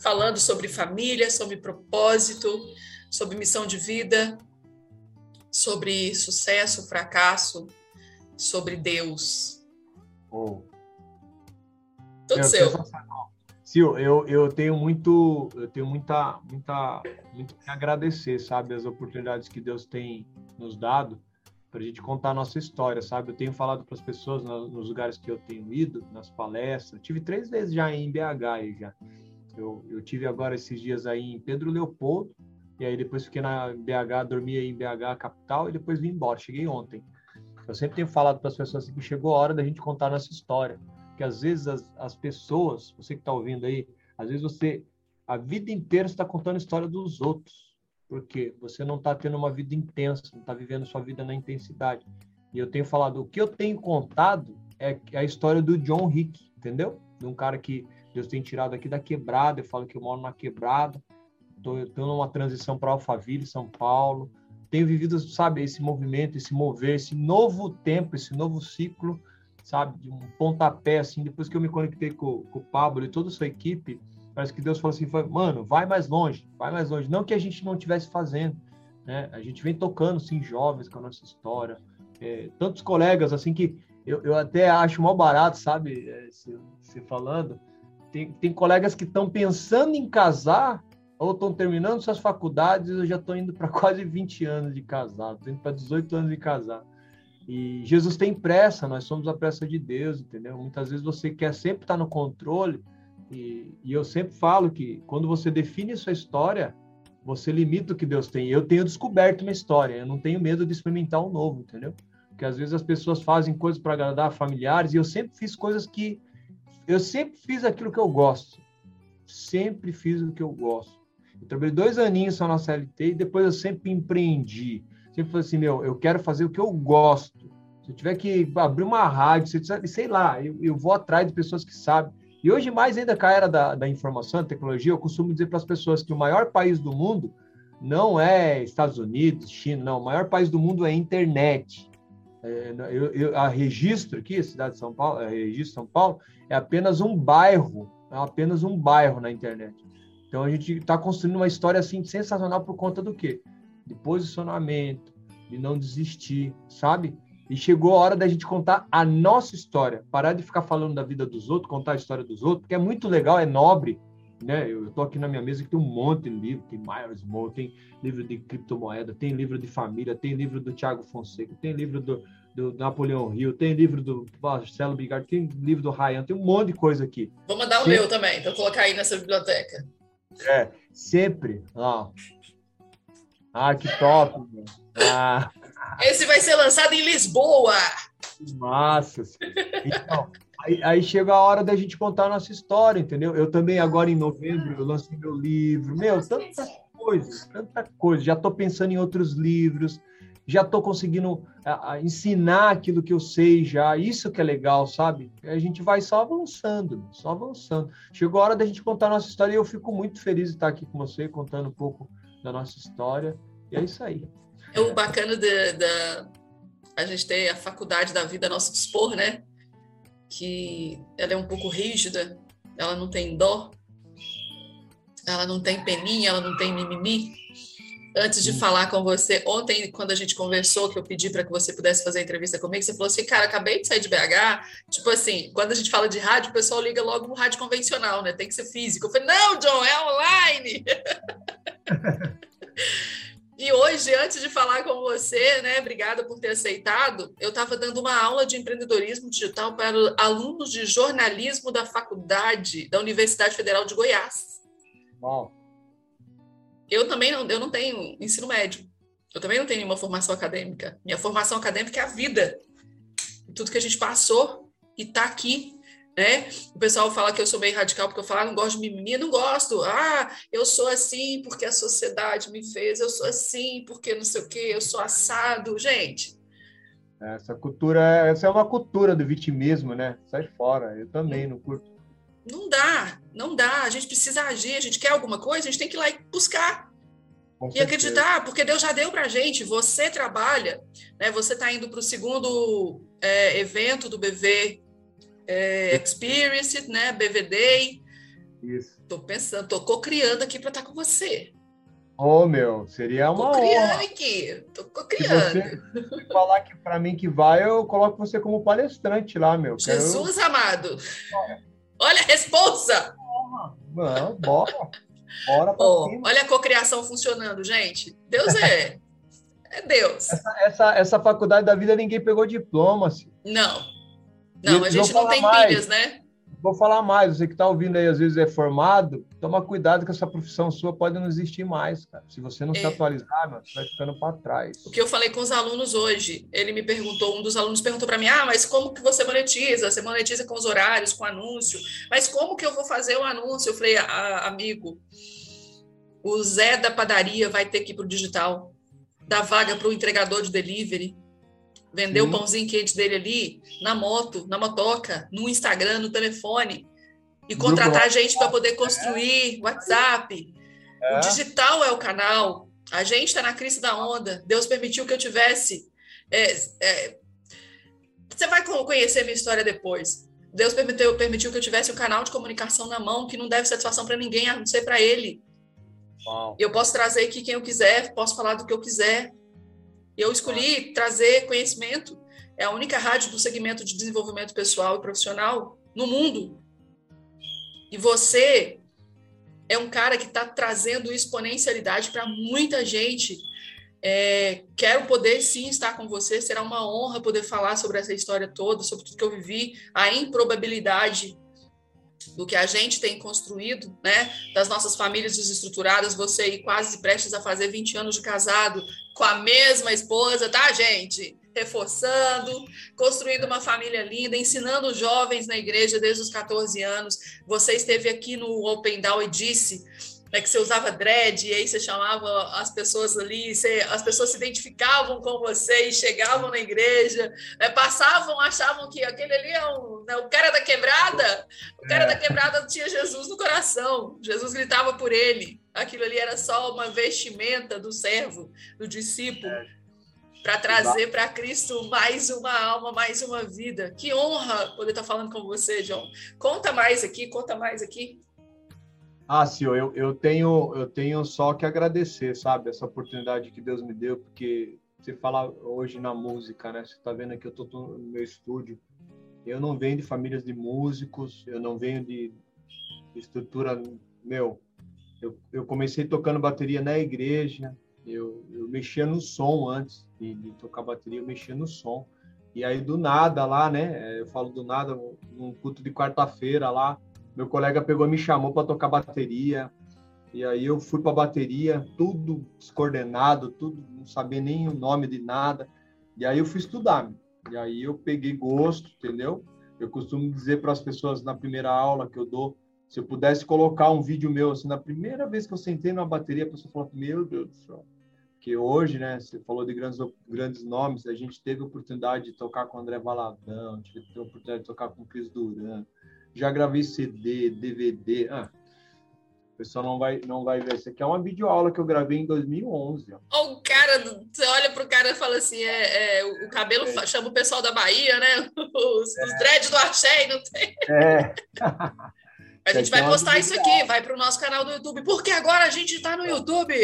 Falando sobre família, sobre propósito, sobre missão de vida, sobre sucesso, fracasso, sobre Deus. Oh. Tudo seu. Sil, eu, eu tenho muito, eu tenho muita, muita, muito que agradecer, sabe, as oportunidades que Deus tem nos dado para a gente contar a nossa história, sabe? Eu tenho falado para as pessoas nos lugares que eu tenho ido, nas palestras. Tive três vezes já em BH aí já. Eu, eu tive agora esses dias aí em Pedro Leopoldo, e aí depois fiquei na BH, dormi aí em BH capital e depois vim embora. Cheguei ontem. Eu sempre tenho falado para as pessoas assim, que chegou a hora da gente contar nossa história, que às vezes as, as pessoas, você que está ouvindo aí, às vezes você a vida inteira está contando a história dos outros, porque você não está tendo uma vida intensa, não está vivendo sua vida na intensidade. E eu tenho falado, o que eu tenho contado é a história do John Rick, entendeu? De um cara que Deus tem tirado aqui da quebrada, eu falo que eu moro na quebrada, estou numa transição para Alphaville, São Paulo. Tenho vivido, sabe, esse movimento, esse mover, esse novo tempo, esse novo ciclo, sabe, de um pontapé, assim, depois que eu me conectei com, com o Pablo e toda a sua equipe, parece que Deus falou assim, mano, vai mais longe, vai mais longe. Não que a gente não estivesse fazendo, né? A gente vem tocando, sim, jovens com a nossa história. É, tantos colegas, assim, que eu, eu até acho mal barato, sabe, é, se falando. Tem, tem colegas que estão pensando em casar ou estão terminando suas faculdades, eu já estou indo para quase 20 anos de casado, estou indo para 18 anos de casado. E Jesus tem pressa, nós somos a pressa de Deus, entendeu? Muitas vezes você quer sempre estar no controle, e, e eu sempre falo que quando você define sua história, você limita o que Deus tem. Eu tenho descoberto uma história, eu não tenho medo de experimentar um novo, entendeu? Porque às vezes as pessoas fazem coisas para agradar familiares, e eu sempre fiz coisas que. Eu sempre fiz aquilo que eu gosto. Sempre fiz o que eu gosto. Eu trabalhei dois aninhos só na CLT e depois eu sempre empreendi. Sempre falei assim, meu, eu quero fazer o que eu gosto. Se eu tiver que abrir uma rádio, sei lá, eu, eu vou atrás de pessoas que sabem. E hoje, mais ainda com a era da, da informação, da tecnologia, eu costumo dizer para as pessoas que o maior país do mundo não é Estados Unidos, China, não. O maior país do mundo é a internet. É, eu, eu, a registro aqui, a cidade de São Paulo, a registro São Paulo, é apenas um bairro, é apenas um bairro na internet. Então a gente está construindo uma história assim sensacional por conta do quê? De posicionamento, de não desistir, sabe? E chegou a hora da gente contar a nossa história, parar de ficar falando da vida dos outros, contar a história dos outros, porque é muito legal, é nobre, né? Eu estou aqui na minha mesa que tem um monte de livro, tem Myers Moore, tem livro de criptomoeda, tem livro de família, tem livro do Tiago Fonseca, tem livro do, do Napoleão Hill, tem livro do Marcelo Bigardi, tem livro do Ryan, tem um monte de coisa aqui. Vou mandar o meu também, para colocar aí nessa biblioteca. É, sempre. Ó. Ah, que top. Ah. Esse vai ser lançado em Lisboa. Massa. Então, aí, aí, chega a hora da gente contar a nossa história, entendeu? Eu também, agora em novembro, eu lancei meu livro. Meu, tanta coisa, tanta coisa. Já estou pensando em outros livros já estou conseguindo ensinar aquilo que eu sei já. Isso que é legal, sabe? A gente vai só avançando, só avançando. Chegou a hora da gente contar a nossa história e eu fico muito feliz de estar aqui com você, contando um pouco da nossa história. E é isso aí. É o bacana da a gente ter a faculdade da vida a nosso dispor, né? Que ela é um pouco rígida, ela não tem dó, ela não tem peninha, ela não tem mimimi antes de falar com você, ontem, quando a gente conversou, que eu pedi para que você pudesse fazer a entrevista comigo, você falou assim, cara, acabei de sair de BH. Tipo assim, quando a gente fala de rádio, o pessoal liga logo no rádio convencional, né? Tem que ser físico. Eu falei, não, John, é online. e hoje, antes de falar com você, né, obrigada por ter aceitado, eu estava dando uma aula de empreendedorismo digital para alunos de jornalismo da faculdade da Universidade Federal de Goiás. Uau eu também não, eu não tenho ensino médio. Eu também não tenho nenhuma formação acadêmica. Minha formação acadêmica é a vida. Tudo que a gente passou e está aqui. Né? O pessoal fala que eu sou bem radical porque eu falo, ah, não gosto de mimimi, não gosto. Ah, eu sou assim porque a sociedade me fez, eu sou assim porque não sei o quê, eu sou assado. Gente. Essa cultura, essa é uma cultura do vitimismo, né? Sai fora. Eu também não curto não dá, não dá. A gente precisa agir, a gente quer alguma coisa, a gente tem que ir lá e buscar. Com e acreditar, porque Deus já deu para a gente. Você trabalha, né? Você está indo para o segundo é, evento do BV é, Experience, né? BV Day. Isso. Tô pensando, tô co-criando aqui para estar tá com você. Ô, oh, meu, seria uma co-criando aqui, tô co-criando. Se você falar que para mim que vai, eu coloco você como palestrante lá, meu. Jesus Quero... amado. Olha a responsa! Não, bora. Bora pra oh, cima. Olha a cocriação funcionando, gente. Deus é. é Deus. Essa, essa, essa, faculdade da vida ninguém pegou diploma. Assim. Não. Não, a gente não tem mais. pilhas, né? Vou falar mais, você que está ouvindo aí, às vezes é formado, toma cuidado que essa profissão sua pode não existir mais, cara. Se você não é. se atualizar, mano, você vai ficando para trás. O que eu falei com os alunos hoje, ele me perguntou, um dos alunos perguntou para mim, ah, mas como que você monetiza? Você monetiza com os horários, com anúncio, mas como que eu vou fazer o anúncio? Eu falei, ah, amigo, o Zé da padaria vai ter que ir para o digital, dar vaga para o entregador de delivery, Vender Sim. o pãozinho quente dele ali, na moto, na motoca, no Instagram, no telefone. E contratar Grupo gente para poder construir. WhatsApp. É. O digital é o canal. A gente está na crise da onda. Deus permitiu que eu tivesse. É, é, você vai conhecer minha história depois. Deus permitiu, permitiu que eu tivesse um canal de comunicação na mão que não deve satisfação para ninguém, a não ser para Ele. Uau. Eu posso trazer aqui quem eu quiser, posso falar do que eu quiser. Eu escolhi trazer conhecimento. É a única rádio do segmento de desenvolvimento pessoal e profissional no mundo. E você é um cara que está trazendo exponencialidade para muita gente. É, quero poder sim estar com você, será uma honra poder falar sobre essa história toda, sobre tudo que eu vivi, a improbabilidade do que a gente tem construído, né, das nossas famílias desestruturadas, você aí quase prestes a fazer 20 anos de casado com a mesma esposa, tá, gente? Reforçando, construindo uma família linda, ensinando jovens na igreja desde os 14 anos. Você esteve aqui no Open Down e disse né, que você usava dread, e aí você chamava as pessoas ali, você, as pessoas se identificavam com você e chegavam na igreja, né, passavam, achavam que aquele ali é um, né, o cara da quebrada, o cara é. da quebrada tinha Jesus no coração, Jesus gritava por ele, aquilo ali era só uma vestimenta do servo, do discípulo. É. Para trazer para Cristo mais uma alma, mais uma vida. Que honra poder estar falando com você, João. Conta mais aqui, conta mais aqui. Ah, Sil, eu, eu, tenho, eu tenho só que agradecer, sabe, essa oportunidade que Deus me deu, porque você fala hoje na música, né? Você está vendo aqui, eu estou no meu estúdio. Eu não venho de famílias de músicos, eu não venho de, estrutura. Meu, eu, eu, comecei tocando bateria na igreja, eu, eu mexia no som antes de, de, tocar bateria, eu mexia no som. E aí, do nada lá, né? Eu falo do nada, num culto de quarta-feira lá, meu colega pegou me chamou para tocar bateria. E aí eu fui para bateria, tudo descoordenado, tudo, não sabia nem o nome de nada. E aí eu fui estudar. E aí eu peguei gosto, entendeu? Eu costumo dizer para as pessoas na primeira aula que eu dou, se eu pudesse colocar um vídeo meu, assim, na primeira vez que eu sentei numa bateria, a pessoa falou, meu Deus do céu. Que hoje, né, você falou de grandes, grandes nomes, a gente teve a oportunidade de tocar com André Valadão, tive a oportunidade de tocar com Cris Duran, já gravei CD, DVD. Ah, o pessoal não vai, não vai ver. Isso aqui é uma videoaula que eu gravei em 2011. Ó. O cara, você olha pro cara e fala assim: é, é o cabelo é. chama o pessoal da Bahia, né? Os, é. os dreads do Axé, não tem. É. a gente vai é postar isso aqui, vai para o nosso canal do YouTube, porque agora a gente está no YouTube.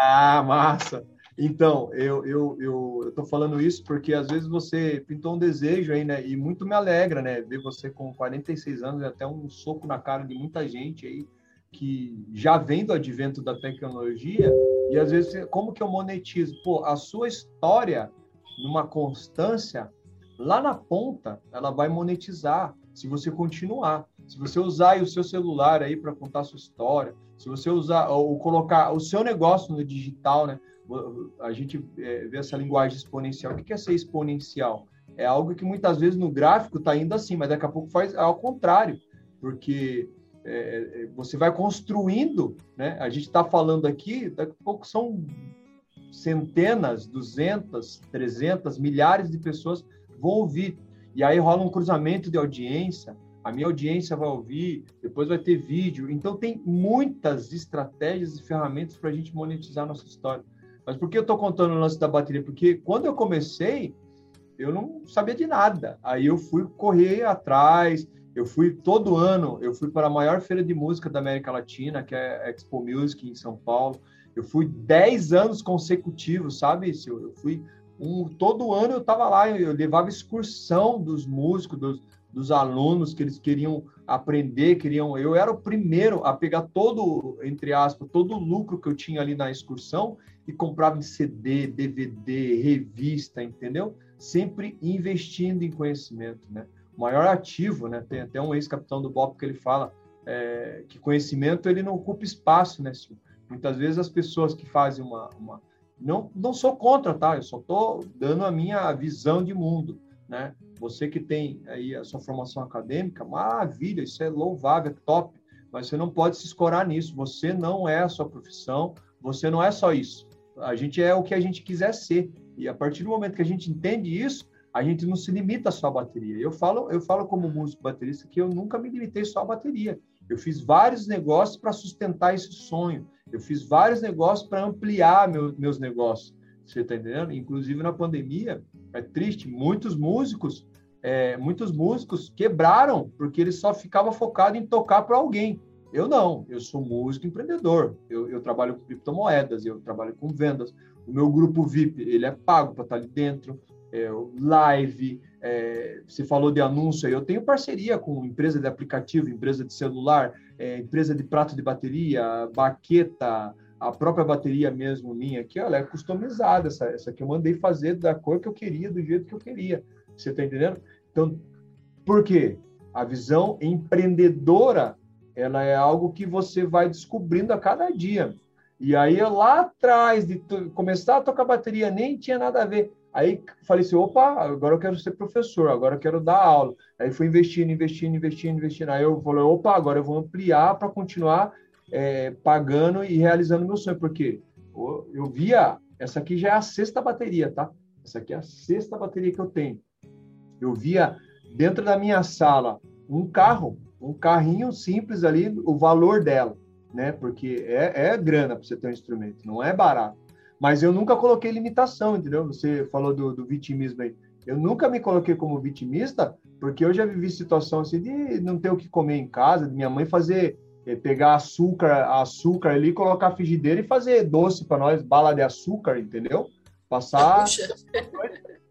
Ah, massa! Então, eu eu eu, tô falando isso porque às vezes você pintou um desejo aí, né? E muito me alegra, né? Ver você com 46 anos e até um soco na cara de muita gente aí que já vem do advento da tecnologia e às vezes como que eu monetizo? Pô, a sua história numa constância lá na ponta, ela vai monetizar se você continuar. Se você usar o seu celular aí para contar sua história, se você usar ou colocar o seu negócio no digital, né? A gente é, vê essa linguagem exponencial. O que é ser exponencial? É algo que muitas vezes no gráfico está indo assim, mas daqui a pouco faz ao contrário, porque é, é você vai construindo, né? A gente está falando aqui, daqui a pouco são centenas, duzentas, trezentas, milhares de pessoas vão ouvir. E aí rola um cruzamento de audiência, a minha audiência vai ouvir, depois vai ter vídeo. Então, tem muitas estratégias e ferramentas para a gente monetizar a nossa história. Mas por que eu estou contando o lance da bateria? Porque quando eu comecei, eu não sabia de nada. Aí eu fui correr atrás, eu fui todo ano, eu fui para a maior feira de música da América Latina, que é a Expo Music em São Paulo. Eu fui 10 anos consecutivos, sabe? Eu fui um, todo ano eu estava lá, eu levava excursão dos músicos, dos, dos alunos que eles queriam aprender, queriam. Eu era o primeiro a pegar todo, entre aspas, todo o lucro que eu tinha ali na excursão e comprava em CD, DVD, revista, entendeu? Sempre investindo em conhecimento, né? O maior ativo, né? Tem até um ex-capitão do BOP que ele fala é, que conhecimento ele não ocupa espaço, né? Muitas vezes as pessoas que fazem uma, uma... não não sou contra, tá? Eu só estou dando a minha visão de mundo, né? Você que tem aí a sua formação acadêmica, maravilha, isso é louvável, é top, mas você não pode se escorar nisso. Você não é a sua profissão, você não é só isso. A gente é o que a gente quiser ser. E a partir do momento que a gente entende isso, a gente não se limita só à bateria. Eu falo, eu falo como músico baterista que eu nunca me limitei só à bateria. Eu fiz vários negócios para sustentar esse sonho. Eu fiz vários negócios para ampliar meu, meus negócios. Você está entendendo? Inclusive na pandemia, é triste, muitos músicos, é, muitos músicos quebraram porque eles só ficavam focados em tocar para alguém. Eu não, eu sou músico empreendedor. Eu, eu, trabalho com criptomoedas, eu trabalho com vendas. O meu grupo VIP, ele é pago para estar ali dentro. é, live, é, você falou de anúncio eu tenho parceria com empresa de aplicativo, empresa de celular, é, empresa de prato de bateria, baqueta, a própria bateria mesmo minha aqui, ela é customizada, essa, essa aqui eu mandei fazer da cor que eu queria, do jeito que eu queria, você está entendendo? Então, por quê? A visão empreendedora, ela é algo que você vai descobrindo a cada dia. E aí, lá atrás de começar a tocar bateria, nem tinha nada a ver. Aí falei assim, opa, agora eu quero ser professor, agora eu quero dar aula. Aí fui investindo, investindo, investindo, investindo. Aí eu falei, opa, agora eu vou ampliar para continuar é, pagando e realizando meu sonho, porque eu via, essa aqui já é a sexta bateria, tá? Essa aqui é a sexta bateria que eu tenho. Eu via dentro da minha sala um carro, um carrinho simples ali, o valor dela, né? Porque é, é grana para você ter um instrumento, não é barato. Mas eu nunca coloquei limitação, entendeu? Você falou do, do vitimismo aí. Eu nunca me coloquei como vitimista, porque eu já vivi situação assim de não ter o que comer em casa, de minha mãe fazer, pegar açúcar, açúcar ali, colocar a frigideira e fazer doce para nós, bala de açúcar, entendeu? Passar.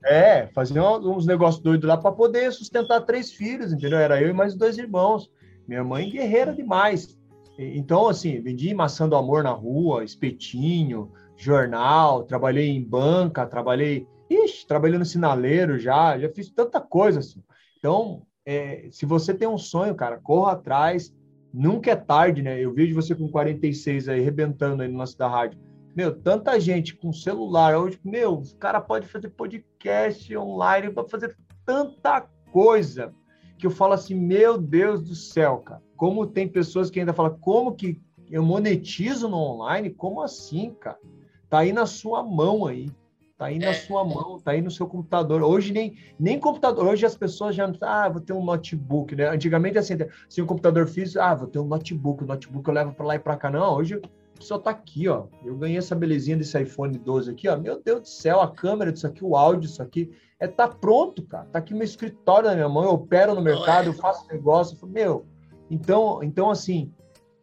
É, fazer uns negócios doidos lá para poder sustentar três filhos, entendeu? Era eu e mais dois irmãos. Minha mãe guerreira demais. Então, assim, vendi maçã do amor na rua, espetinho, jornal, trabalhei em banca, trabalhei, ixi, trabalhei no sinaleiro já, já fiz tanta coisa assim. Então, é, se você tem um sonho, cara, corra atrás, nunca é tarde, né? Eu vejo você com 46 aí, rebentando aí no lance da rádio. Meu, tanta gente com celular hoje, meu, o cara pode fazer podcast online, pode fazer tanta coisa que eu falo assim, meu Deus do céu, cara. Como tem pessoas que ainda falam, como que eu monetizo no online? Como assim, cara? Tá aí na sua mão aí. Tá aí na é. sua mão, tá aí no seu computador. Hoje nem, nem computador, hoje as pessoas já não ah, vou ter um notebook, né? Antigamente assim, se um computador físico, ah, vou ter um notebook, o notebook eu levo para lá e para cá. Não, hoje pessoa tá aqui, ó. Eu ganhei essa belezinha desse iPhone 12 aqui, ó. Meu Deus do céu, a câmera disso aqui, o áudio disso aqui, é tá pronto, cara. Tá aqui meu escritório na minha mão, eu opero no mercado, eu faço negócio, eu meu. Então, então assim,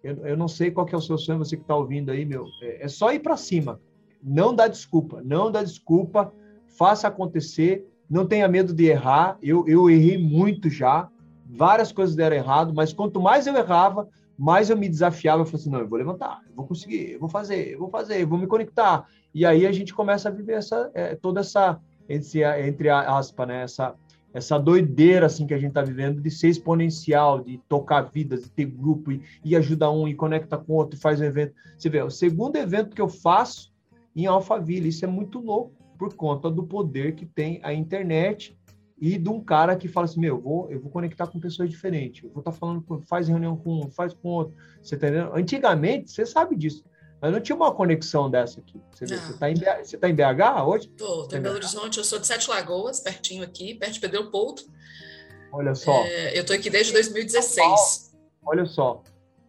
eu, eu não sei qual que é o seu sonho, você que tá ouvindo aí, meu. É, é só ir para cima não dá desculpa, não dá desculpa, faça acontecer, não tenha medo de errar. Eu, eu errei muito já, várias coisas deram errado, mas quanto mais eu errava, mais eu me desafiava. Eu falei assim: não, eu vou levantar, eu vou conseguir, eu vou fazer, eu vou fazer, eu vou me conectar. E aí a gente começa a viver essa, é, toda essa, entre, entre aspas, né, essa, essa doideira assim que a gente está vivendo de ser exponencial, de tocar vidas, de ter grupo e, e ajudar um e conecta com outro e faz um evento. Você vê, o segundo evento que eu faço em Alphaville. Isso é muito louco por conta do poder que tem a internet e de um cara que fala assim, meu, eu vou, eu vou conectar com pessoas diferentes. Eu vou estar tá falando, com, faz reunião com um, faz com outro. Você tá entendendo? Antigamente, você sabe disso. Mas não tinha uma conexão dessa aqui. Você está em, você tá em BH hoje? Estou, estou em Belo Horizonte. Eu sou de Sete Lagoas, pertinho aqui, perto de Pedro Pouto. Olha só. É, eu estou aqui desde 2016. Olha só.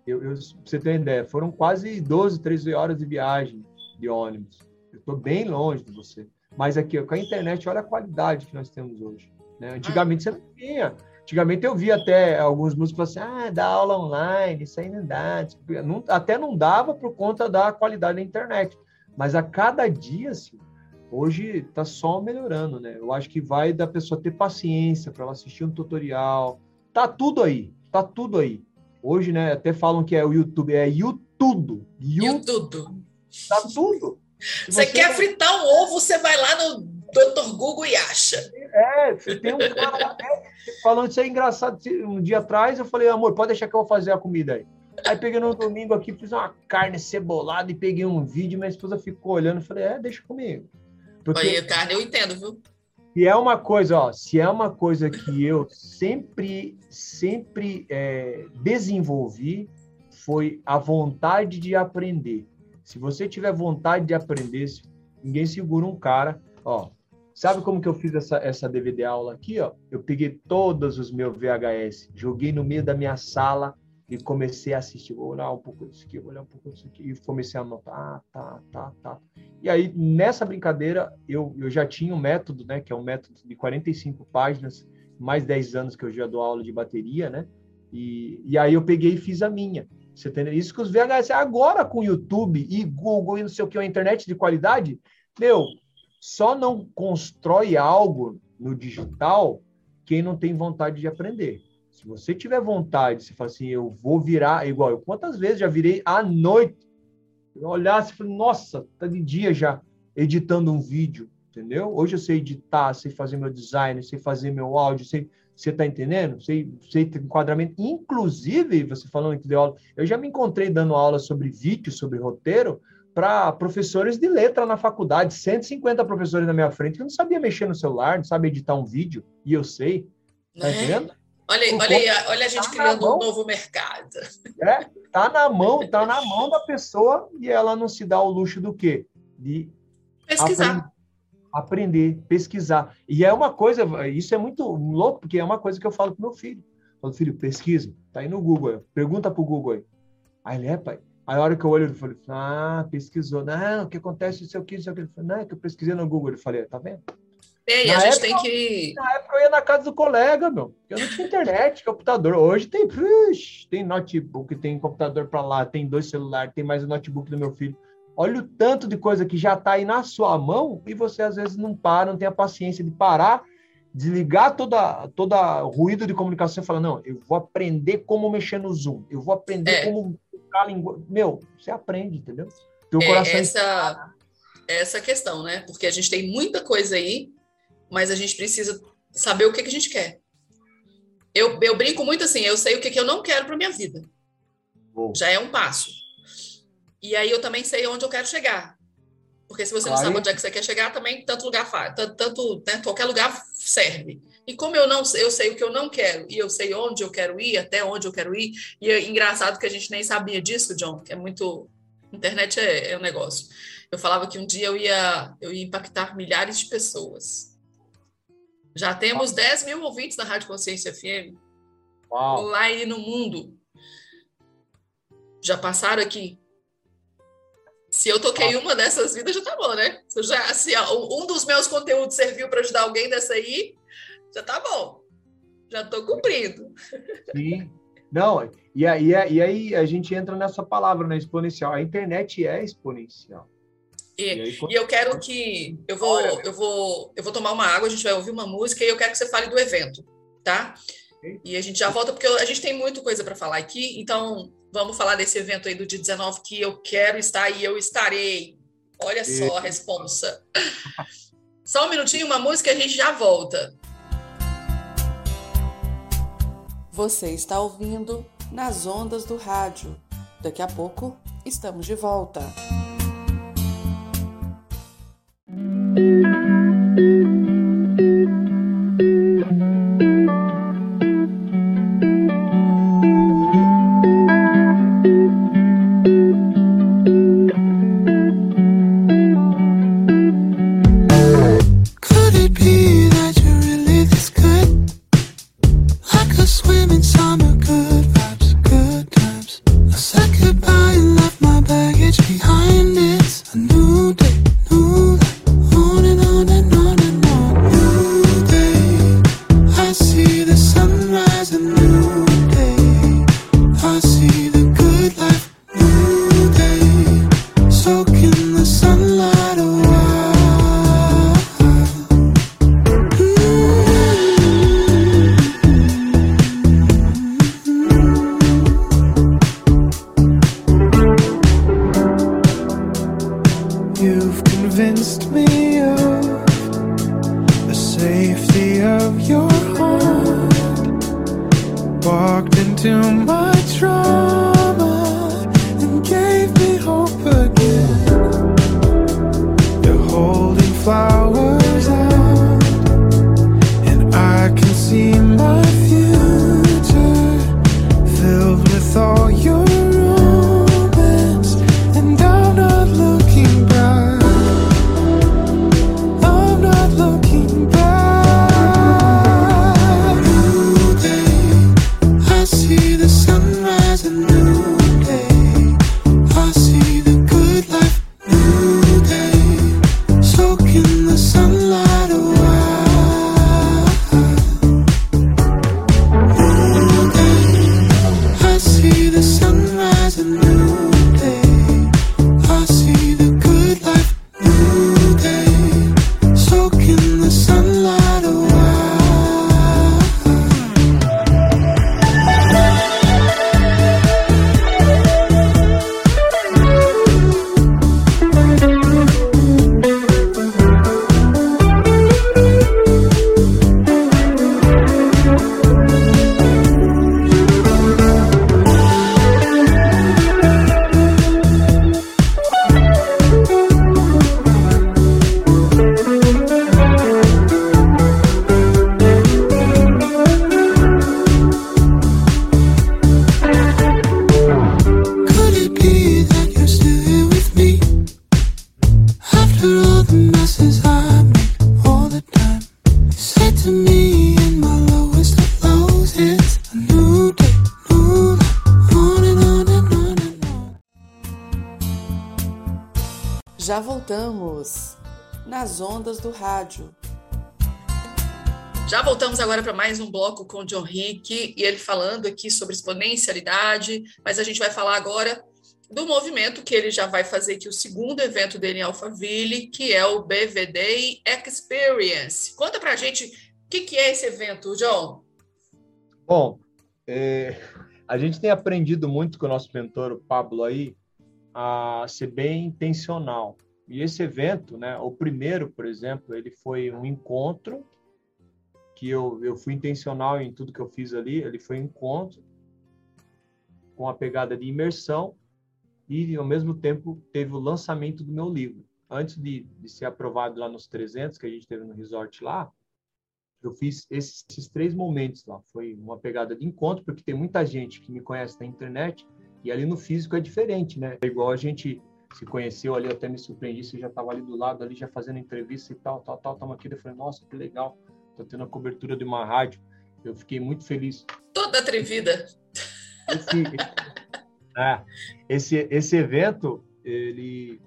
Eu, eu, você ter ideia, foram quase 12, 13 horas de viagem de ônibus. Eu estou bem longe de você. Mas aqui, com a internet, olha a qualidade que nós temos hoje. Né? Antigamente você não tinha. Antigamente eu vi até alguns músicos falando assim, ah, dá aula online, isso aí não dá. Não, até não dava por conta da qualidade da internet. Mas a cada dia, assim, hoje está só melhorando, né? Eu acho que vai da pessoa ter paciência para ela assistir um tutorial. Tá tudo aí, tá tudo aí. Hoje, né, até falam que é o YouTube, é YouTube. YouTube. Tá tudo. Você, você quer fritar um ovo, você vai lá no Dr. Google e acha. É, tem um cara falando isso é engraçado. Um dia atrás eu falei, amor, pode deixar que eu vou fazer a comida aí. Aí peguei no domingo aqui, fiz uma carne cebolada e peguei um vídeo, minha esposa ficou olhando e falei, é, deixa comigo. Porque... Aí, carne eu entendo, viu? E é uma coisa, ó, se é uma coisa que eu sempre, sempre é, desenvolvi, foi a vontade de aprender. Se você tiver vontade de aprender, ninguém segura um cara. Ó, sabe como que eu fiz essa, essa DVD aula aqui? Ó? Eu peguei todos os meus VHS, joguei no meio da minha sala e comecei a assistir. Vou olhar um pouco disso aqui, vou olhar um pouco disso aqui. E comecei a anotar. Ah, tá, tá, tá. E aí, nessa brincadeira, eu, eu já tinha um método, né? Que é um método de 45 páginas, mais 10 anos que eu já dou aula de bateria, né? E, e aí eu peguei e fiz a minha. Você entendeu? Isso que os VHS agora com YouTube e Google e não sei o que, a internet de qualidade, meu, só não constrói algo no digital quem não tem vontade de aprender. Se você tiver vontade, se fala assim, eu vou virar igual eu. Quantas vezes já virei à noite? Eu olhasse e falei, nossa, tá de dia já editando um vídeo, entendeu? Hoje eu sei editar, sei fazer meu design, sei fazer meu áudio, sei, você tá entendendo? Sei, sei ter enquadramento. Inclusive, você falando que deu aula, eu já me encontrei dando aula sobre vídeo, sobre roteiro, para professores de letra na faculdade, 150 professores na minha frente, que não sabia mexer no celular, não sabia editar um vídeo, e eu sei. Tá é? entendendo? Olha, olha, aí, olha a gente tá criando um novo mercado. É, tá na mão, tá na mão da pessoa e ela não se dá o luxo do quê? De pesquisar. Aprender, pesquisar. E é uma coisa, isso é muito louco, porque é uma coisa que eu falo pro meu filho. Eu falo, filho, pesquisa, tá aí no Google, pergunta pro Google aí. Aí ele é, pai. Aí a hora que eu olho, eu falei, ah, pesquisou. Não, o que acontece se eu quis, eu quis. Não, é que eu pesquisei no Google. Eu falei, tá vendo? E a gente tem que. Na época eu ia na casa do colega, meu. Eu não tinha internet, computador. Hoje tem, puxa, tem notebook, tem computador para lá, tem dois celulares, tem mais o notebook do meu filho. Olha o tanto de coisa que já está aí na sua mão e você às vezes não para, não tem a paciência de parar, desligar toda toda ruído de comunicação e falar não, eu vou aprender como mexer no Zoom, eu vou aprender é. como a língua. Meu, você aprende, entendeu? Teu é, coração essa essa questão, né? Porque a gente tem muita coisa aí mas a gente precisa saber o que, que a gente quer. Eu, eu brinco muito assim, eu sei o que, que eu não quero para minha vida. Bom. Já é um passo. E aí eu também sei onde eu quero chegar. Porque se você não sabe onde é que você quer chegar, também tanto lugar faz, tanto, tanto né, qualquer lugar serve. E como eu não eu sei o que eu não quero e eu sei onde eu quero ir, até onde eu quero ir, e é engraçado que a gente nem sabia disso, John, que é muito internet é, é um negócio. Eu falava que um dia eu ia eu ia impactar milhares de pessoas. Já temos 10 mil ouvintes na Rádio Consciência FM. Uau. Online no mundo. Já passaram aqui. Se eu toquei uma dessas vidas, já tá bom, né? Se, já, se um dos meus conteúdos serviu para ajudar alguém dessa aí, já tá bom. Já estou cumprindo. Sim. Não, e aí, e aí a gente entra nessa palavra, né? Exponencial. A internet é exponencial. E, e, e, eu quero que eu vou, eu vou, eu vou tomar uma água, a gente vai ouvir uma música e eu quero que você fale do evento, tá? E a gente já volta porque a gente tem muita coisa para falar aqui, então vamos falar desse evento aí do dia 19 que eu quero estar e eu estarei. Olha só a responsa. Só um minutinho, uma música e a gente já volta. Você está ouvindo nas ondas do rádio. Daqui a pouco estamos de volta. Já voltamos nas ondas do rádio. Já voltamos agora para mais um bloco com o John Henrique e ele falando aqui sobre exponencialidade, mas a gente vai falar agora do movimento que ele já vai fazer aqui o segundo evento dele em Alphaville, que é o BVD Experience. Conta para a gente o que, que é esse evento, John. Bom, é, a gente tem aprendido muito com o nosso mentor, o Pablo, aí, a ser bem intencional. E esse evento, né, o primeiro, por exemplo, ele foi um encontro que eu, eu fui intencional em tudo que eu fiz ali, ele foi um encontro com a pegada de imersão e, ao mesmo tempo, teve o lançamento do meu livro. Antes de, de ser aprovado lá nos 300, que a gente teve no resort lá, eu fiz esses, esses, três momentos lá. Foi uma pegada de encontro, porque tem muita gente que me conhece na internet e ali no físico é diferente, né? É igual a gente se conheceu ali, eu até me surpreendi, você já estava ali do lado, ali já fazendo entrevista e tal, tal, tal, estamos aqui. Eu falei, nossa, que legal, tô tendo a cobertura de uma rádio. Eu fiquei muito feliz. Toda atrevida. Esse, é, esse, esse evento, ele,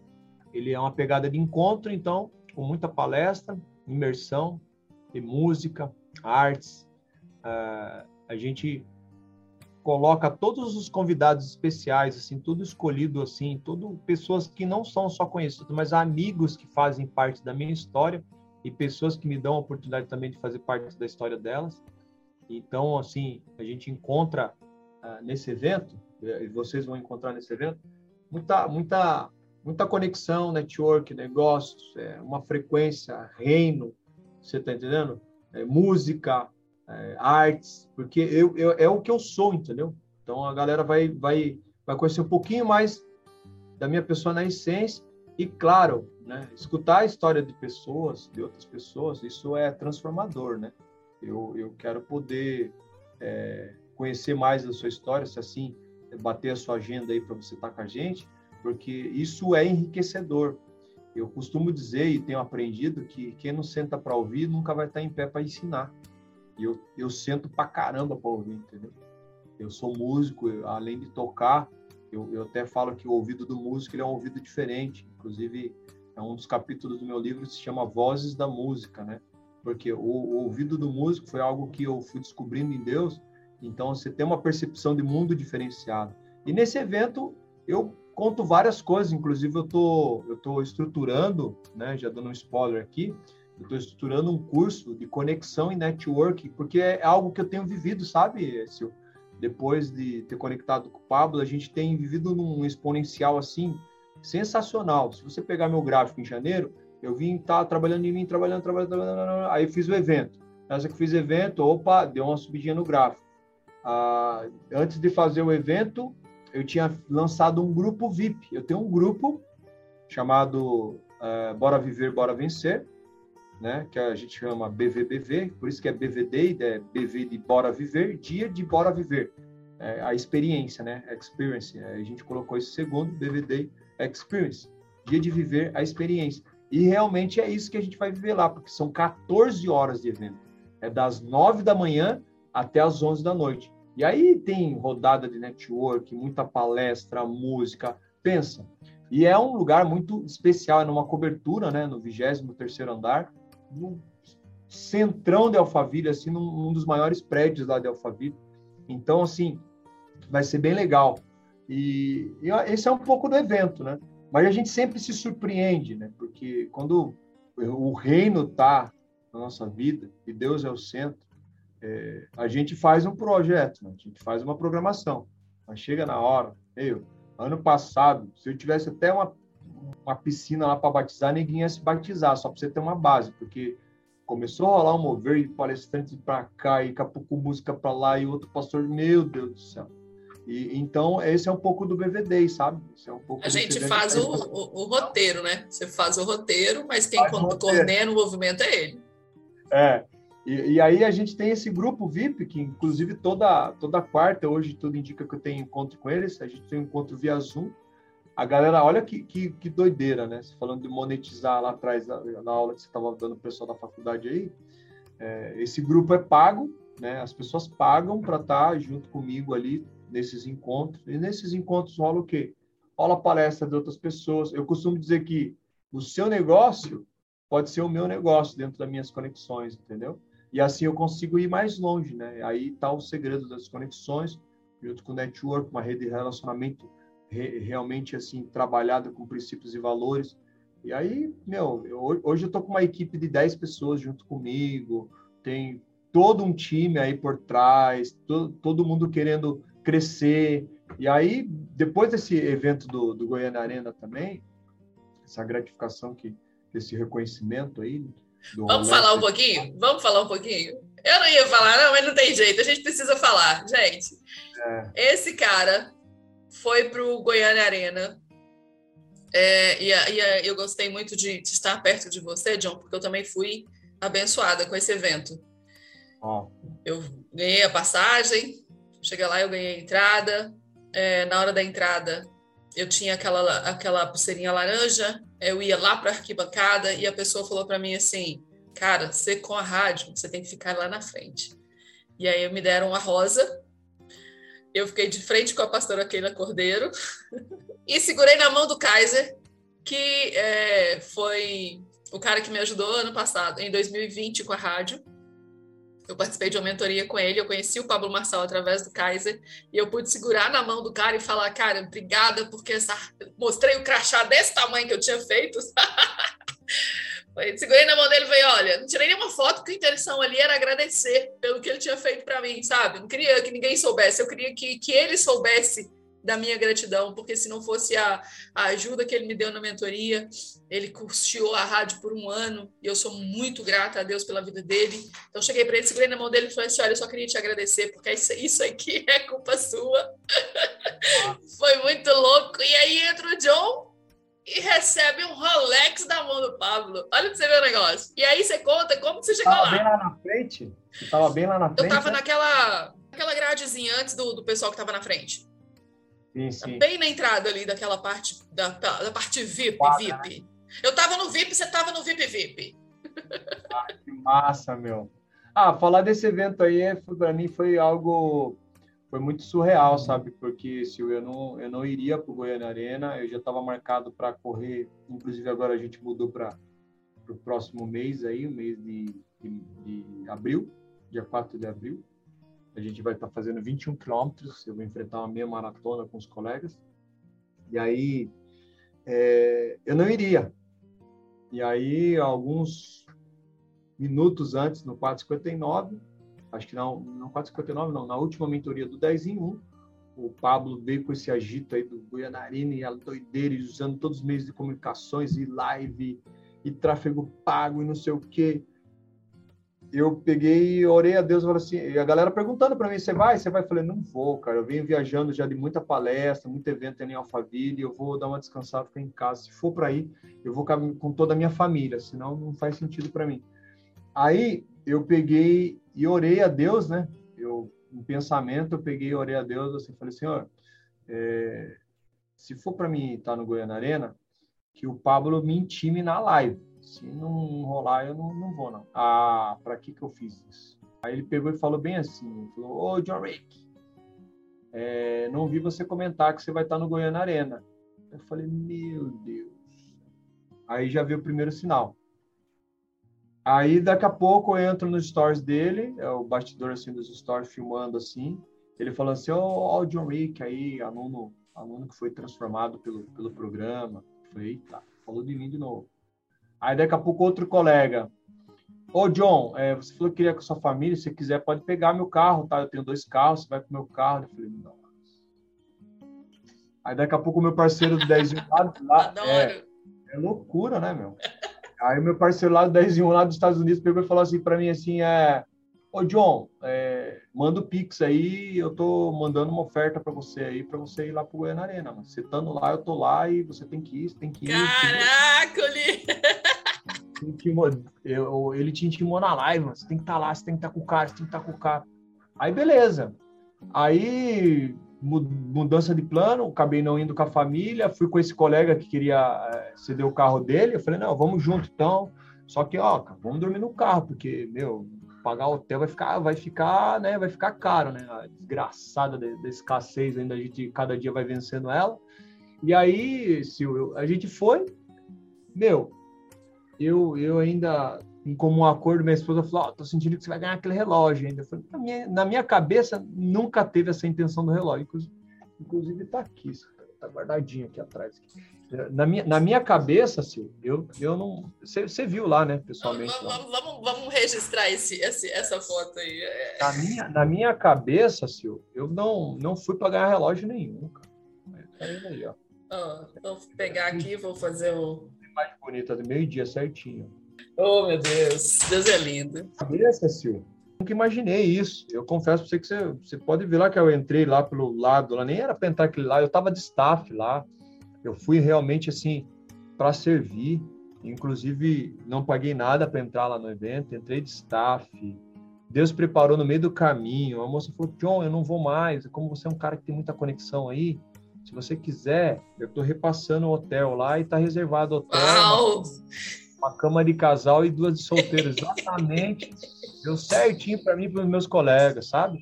ele é uma pegada de encontro, então, com muita palestra, imersão, de música, artes. Uh, a gente coloca todos os convidados especiais, assim, tudo escolhido, assim, tudo pessoas que não são só conhecidas, mas amigos que fazem parte da minha história e pessoas que me dão a oportunidade também de fazer parte da história delas. Então, assim, a gente encontra uh, nesse evento, e vocês vão encontrar nesse evento, muita, muita, muita conexão, network, negócios, é, uma frequência, reino, você está entendendo? É, música, é, artes, porque eu, eu, é o que eu sou, entendeu? Então a galera vai, vai, vai conhecer um pouquinho mais da minha pessoa na essência e, claro, né, escutar a história de pessoas, de outras pessoas, isso é transformador, né? Eu, eu quero poder é, conhecer mais da sua história, se assim bater a sua agenda aí para você estar tá com a gente, porque isso é enriquecedor. Eu costumo dizer e tenho aprendido que quem não senta para ouvir nunca vai estar tá em pé para ensinar. E eu, eu sento para caramba para ouvir, entendeu? Eu sou músico, eu, além de tocar, eu, eu até falo que o ouvido do músico ele é um ouvido diferente. Inclusive, é um dos capítulos do meu livro que se chama Vozes da Música, né? Porque o, o ouvido do músico foi algo que eu fui descobrindo em Deus. Então, você tem uma percepção de mundo diferenciada. E nesse evento, eu conto várias coisas, inclusive eu tô, eu tô estruturando, né, já dando um spoiler aqui, eu estou estruturando um curso de conexão e network, porque é algo que eu tenho vivido, sabe? Depois de ter conectado com o Pablo, a gente tem vivido num exponencial assim sensacional. Se você pegar meu gráfico em janeiro, eu vim tá, trabalhando em mim, trabalhando, trabalhando, trabalhando, aí fiz o evento. Nessa que fiz evento, opa, deu uma subidinha no gráfico. Ah, antes de fazer o evento, eu tinha lançado um grupo VIP. Eu tenho um grupo chamado uh, Bora Viver, Bora Vencer, né? Que a gente chama BVBV, por isso que é BVD, é BV de Bora Viver, Dia de Bora Viver. É a experiência, né? Experience. A gente colocou esse segundo, BVD Experience. Dia de viver a experiência. E realmente é isso que a gente vai viver lá, porque são 14 horas de evento. É das 9 da manhã até as 11 da noite. E aí tem rodada de network, muita palestra, música, pensa. E é um lugar muito especial, é numa cobertura, né, no 23º andar, no centrão de Alphaville, assim, num, num, dos maiores prédios lá de Alphaville. Então, assim, vai ser bem legal. E, e esse é um pouco do evento, né? Mas a gente sempre se surpreende, né? Porque quando o reino tá na nossa vida e Deus é o centro, é, a gente faz um projeto, né? a gente faz uma programação, mas chega na hora. Eu, ano passado, se eu tivesse até uma, uma piscina lá para batizar, ninguém ia se batizar, só para você ter uma base, porque começou a rolar um mover e palestrantes para cá, e Capucu música para lá, e outro pastor, meu Deus do céu. E, então, esse é um pouco do BVD, sabe? É um a gente faz o, o, o, roteiro, né? Você faz o roteiro, mas quem coordena o movimento é ele. É, e, e, aí a gente tem esse grupo VIP, que inclusive toda, toda quarta, hoje tudo indica que eu tenho encontro com eles, a gente tem um encontro via Zoom. A galera, olha que, que, que doideira, né? Você falando de monetizar lá atrás, na, na aula que você estava dando o pessoal da faculdade aí, é, esse grupo é pago, né? As pessoas pagam para estar tá junto comigo ali nesses encontros. E nesses encontros rola o quê? Rola palestra de outras pessoas. Eu costumo dizer que o seu negócio pode ser o meu negócio dentro das minhas conexões, entendeu? E assim eu consigo ir mais longe, né? Aí está o segredo das conexões, junto com o network, uma rede de relacionamento re, realmente assim trabalhada com princípios e valores. E aí, meu, eu, hoje eu tô com uma equipe de 10 pessoas junto comigo, tem todo um time aí por trás, todo, todo mundo querendo crescer. E aí, depois desse evento do, do Goiânia Arena também, essa gratificação que desse reconhecimento aí. Vamos falar um pouquinho? Vamos falar um pouquinho? Eu não ia falar, não, mas não tem jeito, a gente precisa falar. Gente, é. esse cara foi para o Goiânia Arena. É, e, e, eu gostei muito de, de, estar perto de você, John, porque eu também fui abençoada com esse evento. Oh. Eu ganhei a passagem, cheguei lá, eu ganhei a entrada. É, na hora da entrada, eu tinha aquela, aquela pulseirinha laranja, eu ia lá para a arquibancada e a pessoa falou para mim assim: Cara, você com a rádio, você tem que ficar lá na frente. E aí me deram uma rosa, eu fiquei de frente com a pastora Keila Cordeiro e segurei na mão do Kaiser, que é, foi o cara que me ajudou ano passado, em 2020, com a rádio. Eu participei de uma mentoria com ele, eu conheci o Pablo Marçal através do Kaiser, e eu pude segurar na mão do cara e falar, cara, obrigada, porque essa... mostrei o crachá desse tamanho que eu tinha feito. Segurei na mão dele e falei: olha, não tirei nenhuma foto, porque a intenção ali era agradecer pelo que ele tinha feito para mim, sabe? Não queria que ninguém soubesse, eu queria que, que ele soubesse da minha gratidão, porque se não fosse a, a ajuda que ele me deu na mentoria, ele custeou a rádio por um ano e eu sou muito grata a Deus pela vida dele. Então cheguei para ele, segurei na mão dele e falei assim: olha, eu só queria te agradecer, porque isso, isso aqui é culpa sua. Foi muito louco. E aí entra o John e recebe um Rolex da mão do Pablo. Olha pra você ver o negócio. E aí você conta como você chegou tava lá. bem lá na frente? Você tava bem lá na frente? Eu tava né? naquela, naquela gradezinha antes do, do pessoal que tava na frente. Sim, sim. Bem na entrada ali daquela parte, da, da parte VIP, Quadra, VIP. Né? Eu tava no VIP, você tava no VIP VIP. Ah, que massa, meu. Ah, falar desse evento aí, para mim, foi algo foi muito surreal, sabe? Porque se eu não eu não iria para o Goiânia Arena, eu já estava marcado para correr, inclusive agora a gente mudou para o próximo mês aí, o mês de, de, de, abril, dia 4 de abril. A gente vai estar tá fazendo 21 quilômetros, eu vou enfrentar uma meia maratona com os colegas. E aí é, eu não iria. E aí alguns minutos antes, no 4:59 acho que não, não 459, não, na última mentoria do 10 em 1, o Pablo veio com esse agito aí do Goianarina e a doideira, usando todos os meios de comunicações e live e tráfego pago e não sei o quê. Eu peguei e orei a Deus e falei assim, e a galera perguntando para mim, você vai? Você vai? Eu falei, não vou, cara. Eu venho viajando já de muita palestra, muito evento em Alphaville, eu vou dar uma descansada, ficar em casa. Se for para ir, eu vou com toda a minha família, senão não faz sentido para mim. Aí eu peguei e orei a Deus, né? Eu, em pensamento, eu peguei e orei a Deus, assim, falei, Senhor, é, se for para mim estar no Goiânia Arena, que o Pablo me intime na live. Se não rolar, eu não, não vou, não. Ah, para que que eu fiz isso? Aí ele pegou e falou bem assim, falou, ô, John Rick, é, não vi você comentar que você vai estar no Goiânia Arena. Eu falei, meu Deus. Aí já veio o primeiro sinal. Aí daqui a pouco eu entro nos stories dele, é o bastidor assim dos stories filmando assim. Ele falou assim: "Ó, oh, o John Rick aí, aluno, aluno que foi transformado pelo pelo programa". Eu falei: "Eita, falou de mim de novo". Aí daqui a pouco outro colega: "Ô John, é, você falou que queria com a sua família, se quiser pode pegar meu carro, tá? Eu tenho dois carros, você vai com meu carro". Eu falei: "Não". Aí daqui a pouco o meu parceiro do 10 lá, lá é, é loucura, né, meu? Aí meu parceiro lá do 10 1 lá dos Estados Unidos pegou e falou assim para mim assim, é, ô John, é, manda o Pix aí, eu tô mandando uma oferta para você aí, para você ir lá pro Goiânia Arena, mano. Você estando lá, eu tô lá e você tem que ir, você tem que ir. Caraca, eu, ele te intimou na live, mano. Você tem que estar tá lá, você tem que estar tá com o cara, você tem que estar tá com o cara. Aí beleza. Aí mudança de plano, acabei não indo com a família, fui com esse colega que queria eh, ceder o carro dele, eu falei, não, vamos junto então, só que, ó, vamos dormir no carro, porque, meu, pagar hotel vai ficar, vai ficar, né, vai ficar caro, né, a desgraçada da escassez ainda, a gente cada dia vai vencendo ela, e aí, se a gente foi, meu, eu, eu ainda, em comum acordo, minha esposa falou: oh, tô sentindo que você vai ganhar aquele relógio ainda. Eu falei, na, minha, na minha cabeça, nunca teve essa intenção do relógio. Inclusive, tá aqui, tá guardadinho aqui atrás. Na minha, na minha cabeça, Sil, eu, eu não. Você viu lá, né, pessoalmente? Vamos, vamos, vamos registrar esse, esse, essa foto aí. É. Na minha, na minha cabeça, Sil, eu não, não fui para ganhar relógio nenhum, cara. Tá aí, ó. vou pegar aqui, vou fazer o. Mais bonita do meio-dia certinho. Oh, meu Deus, Deus é lindo. Cabeça, Sil. Nunca imaginei isso. Eu confesso para você que você, você pode ver lá que eu entrei lá pelo lado, lá nem era para entrar aquele lá, eu tava de staff lá. Eu fui realmente assim para servir, inclusive não paguei nada para entrar lá no evento, entrei de staff. Deus preparou no meio do caminho. A moça falou: "John, eu não vou mais. Como você é um cara que tem muita conexão aí, se você quiser, eu estou repassando o hotel lá e está reservado o hotel. Uau! Uma cama de casal e duas de solteiro, exatamente. Deu certinho para mim e para os meus colegas, sabe?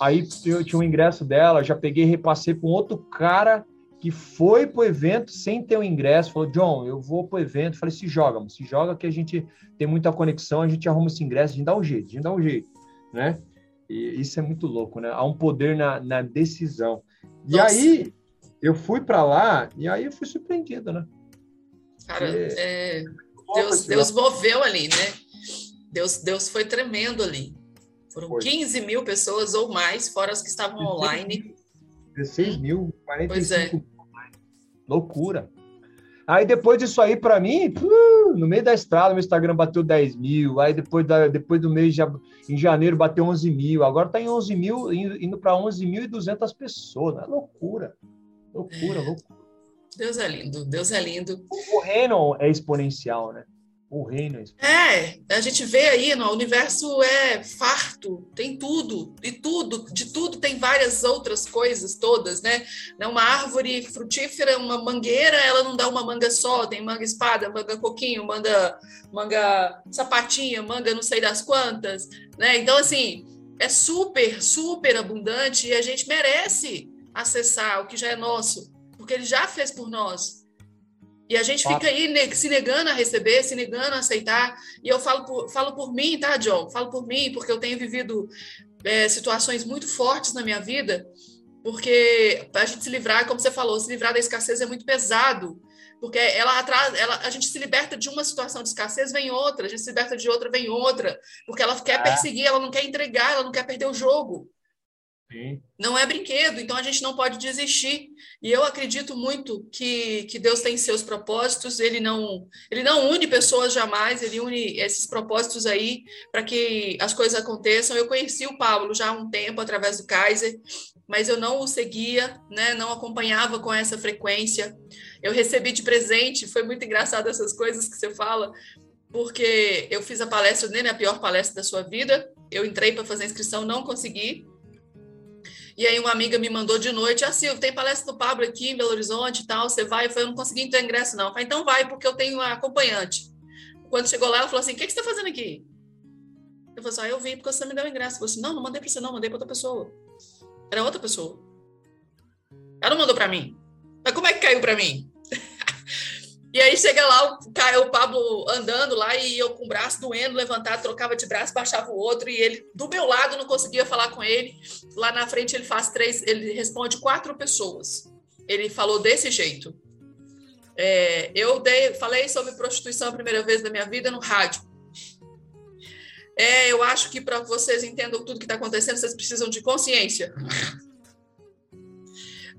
Aí eu tinha um ingresso dela, já peguei e repassei para um outro cara que foi pro evento sem ter o um ingresso, falou, John, eu vou pro evento, falei, se joga, se joga que a gente tem muita conexão, a gente arruma esse ingresso, a gente dá um jeito, a gente dá um jeito, né? E isso é muito louco, né? Há um poder na, na decisão. E Nossa. aí, eu fui para lá, e aí eu fui surpreendido, né? Cara, é... Deus, Deus moveu ali, né? Deus, Deus foi tremendo ali. Foram foi. 15 mil pessoas ou mais, fora as que estavam online. 16 mil, 45 pois é. Loucura. Aí depois disso aí, para mim, no meio da estrada, meu Instagram bateu 10 mil. Aí depois, da, depois do mês, já, em janeiro, bateu 11 mil. Agora está em 11 mil, indo para 11.200 pessoas. Né? Loucura. Loucura, loucura. Deus é lindo, Deus é lindo. O reino é exponencial, né? o reino. É, a gente vê aí, no, o universo é farto, tem tudo, e tudo, de tudo tem várias outras coisas todas, né? né? Uma árvore frutífera, uma mangueira, ela não dá uma manga só, tem manga espada, manga coquinho, manga, manga sapatinha, manga não sei das quantas, né? Então, assim, é super, super abundante e a gente merece acessar o que já é nosso, porque ele já fez por nós. E a gente fica aí se negando a receber, se negando a aceitar. E eu falo por, falo por mim, tá, John? Falo por mim, porque eu tenho vivido é, situações muito fortes na minha vida, porque a gente se livrar, como você falou, se livrar da escassez é muito pesado. Porque ela atrás, ela, a gente se liberta de uma situação de escassez, vem outra, a gente se liberta de outra, vem outra, porque ela quer é. perseguir, ela não quer entregar, ela não quer perder o jogo. Não é brinquedo, então a gente não pode desistir. E eu acredito muito que, que Deus tem seus propósitos, ele não, ele não une pessoas jamais, ele une esses propósitos aí para que as coisas aconteçam. Eu conheci o Pablo já há um tempo através do Kaiser, mas eu não o seguia, né, não acompanhava com essa frequência. Eu recebi de presente, foi muito engraçado essas coisas que você fala, porque eu fiz a palestra, nem a pior palestra da sua vida. Eu entrei para fazer inscrição, não consegui e aí uma amiga me mandou de noite, ah, Silvio, tem palestra do Pablo aqui em Belo Horizonte e tal, você vai? Eu falei, eu não consegui entrar ingresso não. Eu falei, então vai, porque eu tenho uma acompanhante. Quando chegou lá, ela falou assim, o que, que você está fazendo aqui? Eu falei assim, ah, eu vim porque você me deu ingresso. Eu falei assim, não, não mandei para você não, mandei para outra pessoa. Era outra pessoa. Ela não mandou para mim. Mas como é que caiu para mim? E aí chega lá, o, o Pablo andando lá e eu com o braço doendo, levantado, trocava de braço, baixava o outro e ele do meu lado não conseguia falar com ele. Lá na frente ele faz três, ele responde quatro pessoas. Ele falou desse jeito. É, eu dei, falei sobre prostituição a primeira vez na minha vida no rádio. É, eu acho que para vocês entendam tudo que está acontecendo, vocês precisam de consciência.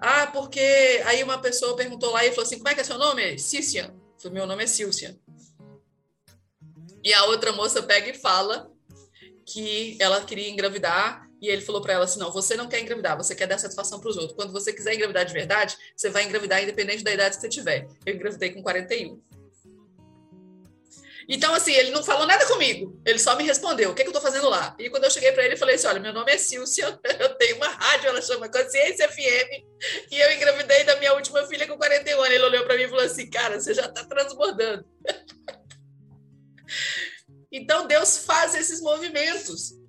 Ah, porque aí uma pessoa perguntou lá e falou assim: como é que é seu nome? Cícia. Meu nome é Silcia. E a outra moça pega e fala que ela queria engravidar e ele falou para ela assim: não, você não quer engravidar, você quer dar satisfação para os outros. Quando você quiser engravidar de verdade, você vai engravidar independente da idade que você tiver. Eu engravidei com 41. Então, assim, ele não falou nada comigo, ele só me respondeu: o que, é que eu estou fazendo lá? E quando eu cheguei para ele, eu falei assim: olha, meu nome é Silcia, eu tenho uma rádio, ela chama Consciência FM, e eu engravidei da minha última filha com 41 anos. Ele olhou para mim e falou assim: cara, você já está transbordando. então, Deus faz esses movimentos.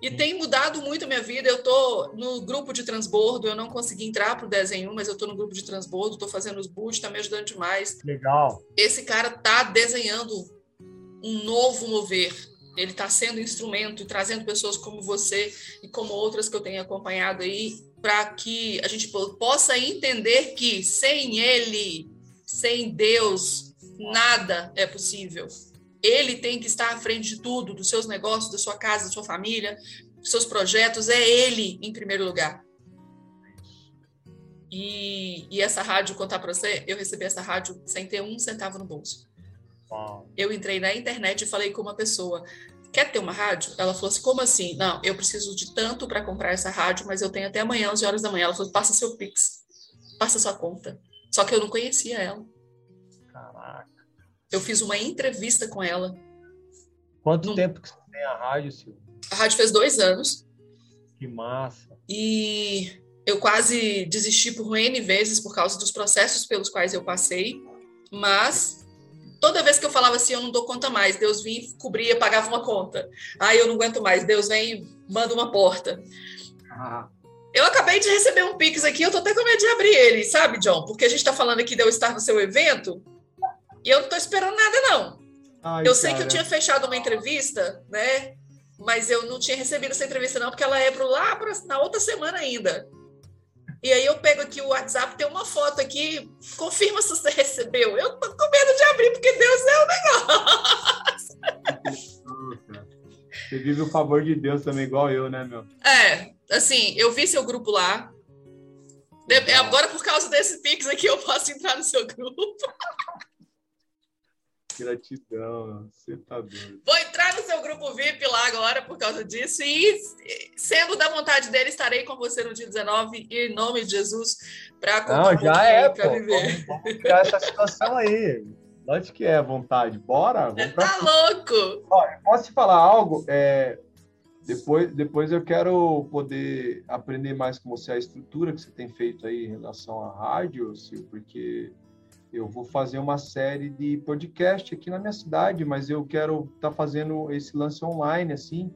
E tem mudado muito a minha vida. Eu tô no grupo de transbordo, eu não consegui entrar pro desenho, mas eu tô no grupo de transbordo, tô fazendo os boots, tá me ajudando demais. Legal. Esse cara tá desenhando um novo mover. Ele está sendo instrumento e trazendo pessoas como você e como outras que eu tenho acompanhado aí, para que a gente possa entender que sem ele, sem Deus, nada é possível. Ele tem que estar à frente de tudo, dos seus negócios, da sua casa, da sua família, dos seus projetos. É ele em primeiro lugar. E, e essa rádio, contar para você, eu recebi essa rádio sem ter um centavo no bolso. Eu entrei na internet e falei com uma pessoa: quer ter uma rádio? Ela falou assim: como assim? Não, eu preciso de tanto para comprar essa rádio, mas eu tenho até amanhã, 11 horas da manhã. Ela falou: passa seu Pix, passa sua conta. Só que eu não conhecia ela. Caraca. Eu fiz uma entrevista com ela. Quanto no... tempo que você tem a rádio, Silvio? A rádio fez dois anos. Que massa. E eu quase desisti por N vezes por causa dos processos pelos quais eu passei, mas toda vez que eu falava assim, eu não dou conta mais, Deus vinha, cobria, pagava uma conta. Aí eu não aguento mais, Deus vem e manda uma porta. Ah. Eu acabei de receber um Pix aqui, eu tô até com medo de abrir ele, sabe, John? Porque a gente tá falando aqui de eu estar no seu evento e eu não tô esperando nada, não. Ai, eu sei que eu tinha fechado uma entrevista, né? Mas eu não tinha recebido essa entrevista, não, porque ela é pro lá pra, na outra semana ainda. E aí eu pego aqui o WhatsApp, tem uma foto aqui, confirma se você recebeu. Eu tô com medo de abrir, porque Deus é o negócio. Você vive o favor de Deus também, igual eu, né, meu? É, assim, eu vi seu grupo lá. Agora, por causa desse Pix aqui, eu posso entrar no seu grupo. Gratidão, você tá doido. Vou entrar no seu grupo VIP lá agora por causa disso e, sendo da vontade dele, estarei com você no dia 19, em nome de Jesus, para Não, já é, para viver. Vamos, vamos criar essa situação aí. Lógico que é vontade. Bora. Vamos tá louco! Olha, posso te falar algo? É, depois, depois eu quero poder aprender mais com você a estrutura que você tem feito aí em relação à rádio, Sil, porque eu vou fazer uma série de podcast aqui na minha cidade, mas eu quero estar tá fazendo esse lance online, assim,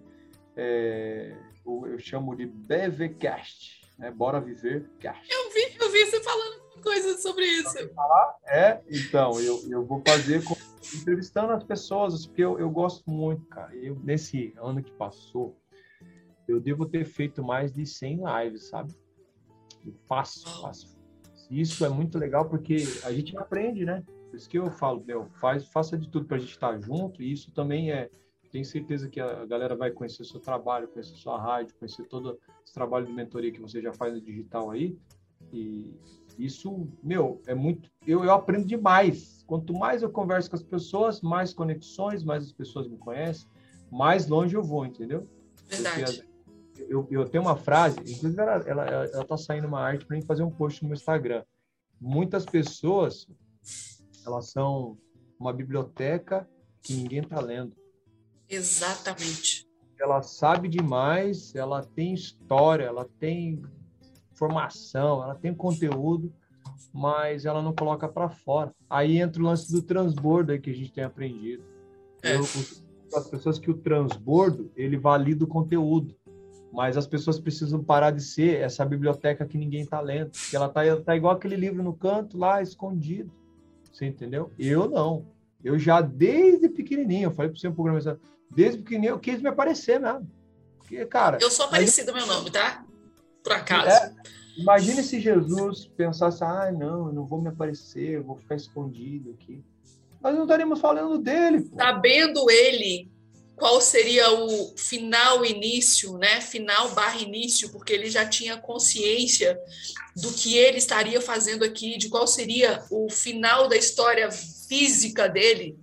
é, eu, chamo de BVcast, né? Bora Viver Cast. Eu vi, eu vi você falando coisas sobre isso. É, então, eu, eu vou fazer com, entrevistando as pessoas, porque eu, eu gosto muito, cara. Eu, nesse ano que passou, eu devo ter feito mais de 100 lives, sabe? Eu faço, faço, isso é muito legal porque a gente aprende, né? Por isso que eu falo, meu, faz, faça de tudo para a gente estar junto. E isso também é. Tenho certeza que a galera vai conhecer o seu trabalho, conhecer sua rádio, conhecer todo esse trabalho de mentoria que você já faz no digital aí. E isso, meu, é muito. Eu, eu aprendo demais. Quanto mais eu converso com as pessoas, mais conexões, mais as pessoas me conhecem, mais longe eu vou, entendeu? Verdade eu, eu tenho uma frase, inclusive ela, ela, ela tá saindo uma arte para mim fazer um post no Instagram. Muitas pessoas, elas são uma biblioteca que ninguém tá lendo. Exatamente. Ela sabe demais, ela tem história, ela tem formação, ela tem conteúdo, mas ela não coloca para fora. Aí entra o lance do transbordo aí que a gente tem aprendido. É. Eu, as pessoas que o transbordo, ele valida o conteúdo mas as pessoas precisam parar de ser essa biblioteca que ninguém está lendo, que ela tá, tá igual aquele livro no canto lá, escondido. Você entendeu? Eu não. Eu já desde pequenininho, eu falei para você um programa, desde pequenininho eu quis me aparecer mesmo. Porque, cara. Eu sou aparecido meu nome, tá? Por acaso. É, imagine se Jesus pensasse, ah, não, eu não vou me aparecer, eu vou ficar escondido aqui. Nós não estaríamos falando dele. Pô. Sabendo ele qual seria o final início, né? Final barra início, porque ele já tinha consciência do que ele estaria fazendo aqui, de qual seria o final da história física dele.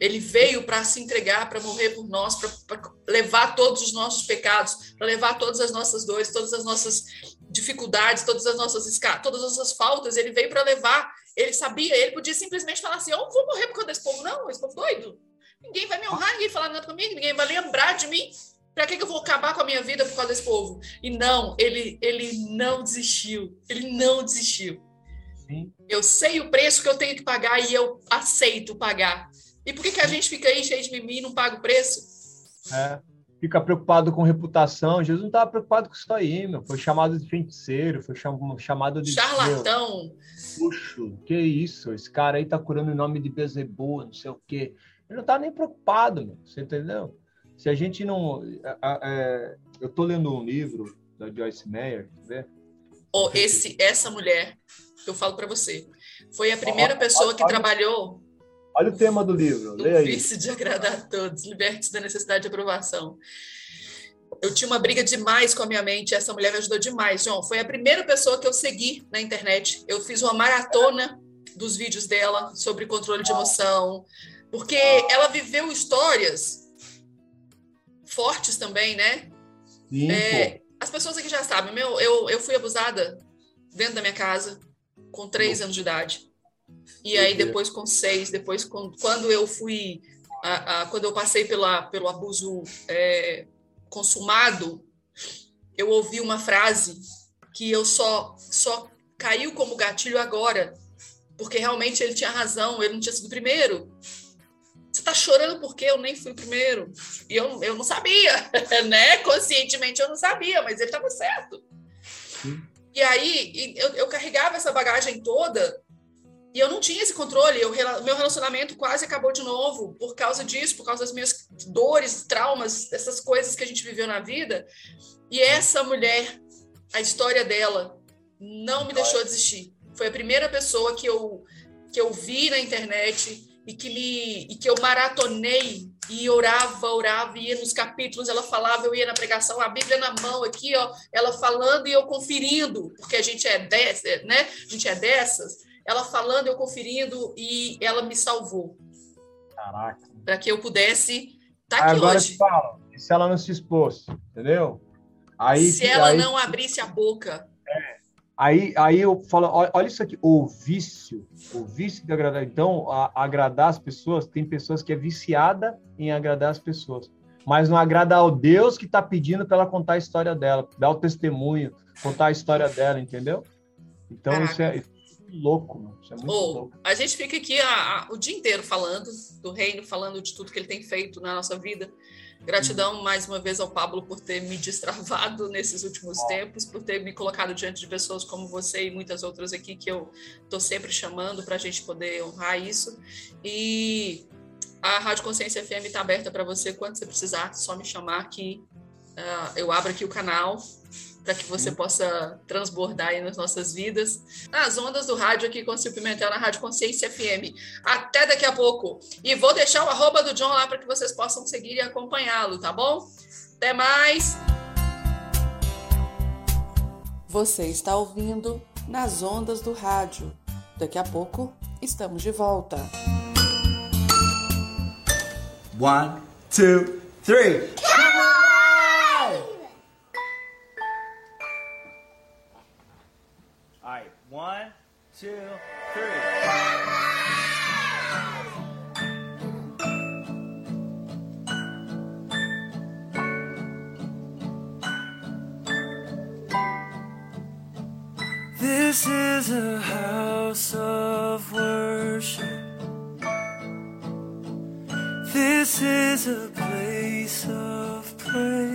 Ele veio para se entregar, para morrer por nós, para levar todos os nossos pecados, para levar todas as nossas dores, todas as nossas dificuldades, todas as nossas todas as nossas faltas. Ele veio para levar. Ele sabia, ele podia simplesmente falar assim: Eu vou morrer por causa desse povo. Não, esse povo doido Ninguém vai me honrar, ninguém vai falar nada comigo, ninguém vai lembrar de mim. Para que, que eu vou acabar com a minha vida por causa desse povo? E não, ele, ele não desistiu. Ele não desistiu. Sim. Eu sei o preço que eu tenho que pagar e eu aceito pagar. E por que, que a gente fica aí cheio de mimimi e não paga o preço? É. fica preocupado com reputação. Jesus não estava preocupado com isso aí, meu. Foi chamado de feiticeiro, foi chamado de. Charlatão. Puxo, que isso? Esse cara aí tá curando o nome de Bezeboa, não sei o quê. Ele não tá nem preocupado, meu. Você entendeu? Se a gente não. É, é, eu tô lendo um livro da Joyce Meyer, quer ver? Oh, esse, essa mulher, eu falo para você, foi a primeira pessoa que trabalhou Olha o tema do livro, lê aí. Vício de agradar a todos, liberte-se da necessidade de aprovação. Eu tinha uma briga demais com a minha mente, essa mulher me ajudou demais. João, foi a primeira pessoa que eu segui na internet. Eu fiz uma maratona dos vídeos dela sobre controle de emoção, porque ela viveu histórias fortes também, né? Sim, é, as pessoas aqui já sabem, meu, eu, eu fui abusada dentro da minha casa com três anos de idade. E aí depois com seis, depois com, quando eu fui, a, a, quando eu passei pela, pelo abuso é, consumado, eu ouvi uma frase que eu só só caiu como gatilho agora, porque realmente ele tinha razão, ele não tinha sido o primeiro. Você está chorando porque eu nem fui primeiro. E eu, eu não sabia, né? Conscientemente eu não sabia, mas ele estava certo. Sim. E aí eu, eu carregava essa bagagem toda e eu não tinha esse controle. Eu, meu relacionamento quase acabou de novo por causa disso, por causa das minhas dores, traumas, essas coisas que a gente viveu na vida. E essa mulher, a história dela, não me deixou desistir. Foi a primeira pessoa que eu, que eu vi na internet e que, me, e que eu maratonei e orava, orava, ia nos capítulos, ela falava, eu ia na pregação, a Bíblia na mão aqui, ó, ela falando e eu conferindo, porque a gente é dessa, né? A gente é dessas ela falando, eu conferindo e ela me salvou. Caraca. Para que eu pudesse estar tá aqui Agora hoje. Fala, e se ela não se expôs, entendeu? Aí, se ela aí, não abrisse a boca. É, aí, aí eu falo, olha isso aqui, o vício, o vício de agradar. Então, a, agradar as pessoas, tem pessoas que é viciada em agradar as pessoas, mas não agrada ao Deus que está pedindo para ela contar a história dela, dar o testemunho, contar a história dela, entendeu? Então, Caraca. isso é, louco, mano. Isso é muito oh, louco. A gente fica aqui a, a, o dia inteiro falando do reino, falando de tudo que ele tem feito na nossa vida. Gratidão mais uma vez ao Pablo por ter me destravado nesses últimos tempos, por ter me colocado diante de pessoas como você e muitas outras aqui que eu estou sempre chamando para a gente poder honrar isso. E a Rádio Consciência FM está aberta para você quando você precisar, só me chamar que uh, eu abro aqui o canal para que você possa transbordar aí nas nossas vidas, nas ondas do rádio aqui com o Silvio Pimentel na Rádio Consciência FM. Até daqui a pouco. E vou deixar o arroba do John lá para que vocês possam seguir e acompanhá-lo, tá bom? Até mais! Você está ouvindo nas ondas do rádio. Daqui a pouco estamos de volta. One, two, three. Two, three. This is a house of worship. This is a place of praise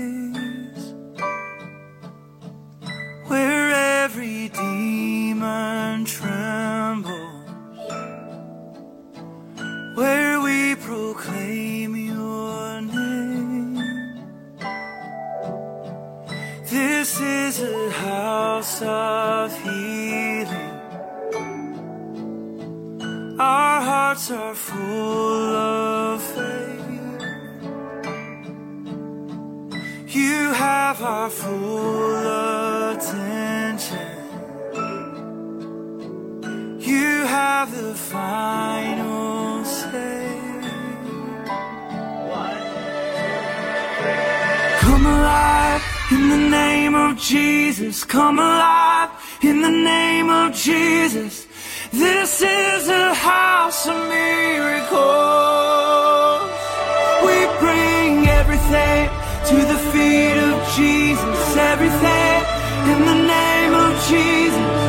Jesus. Come alive in the name of Jesus. This is a house of miracles. We bring everything to the feet of Jesus. Everything in the name of Jesus.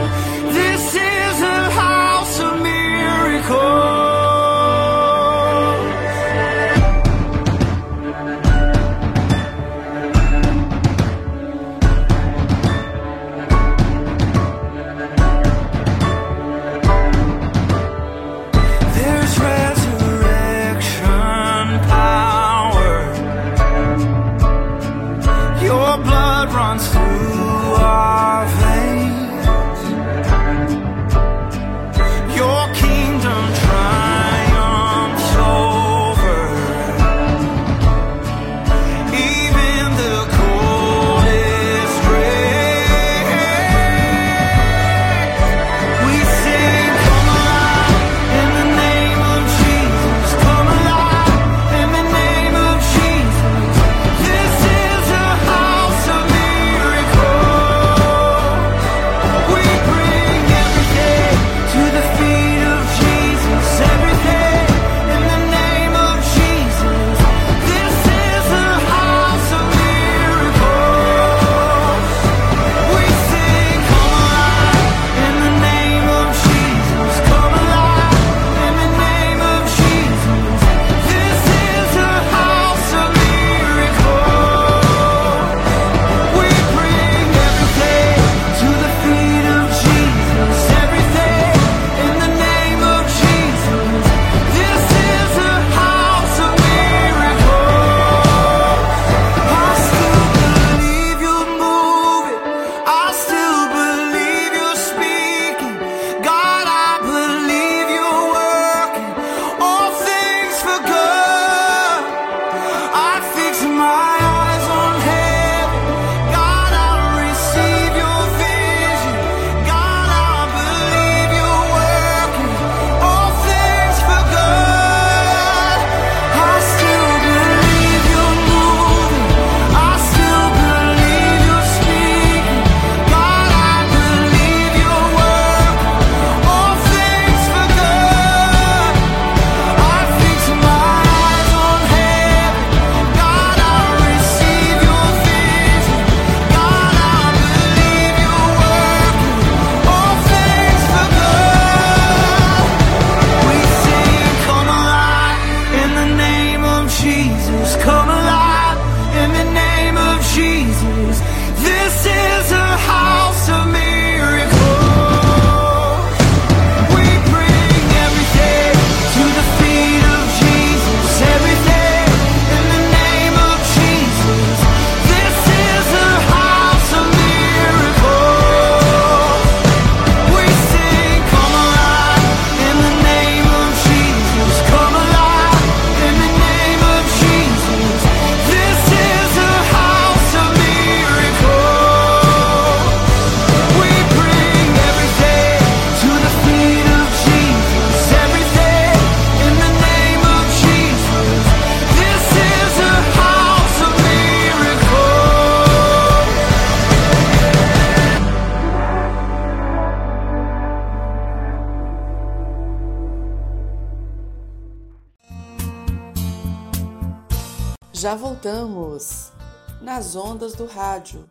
Ondas do rádio.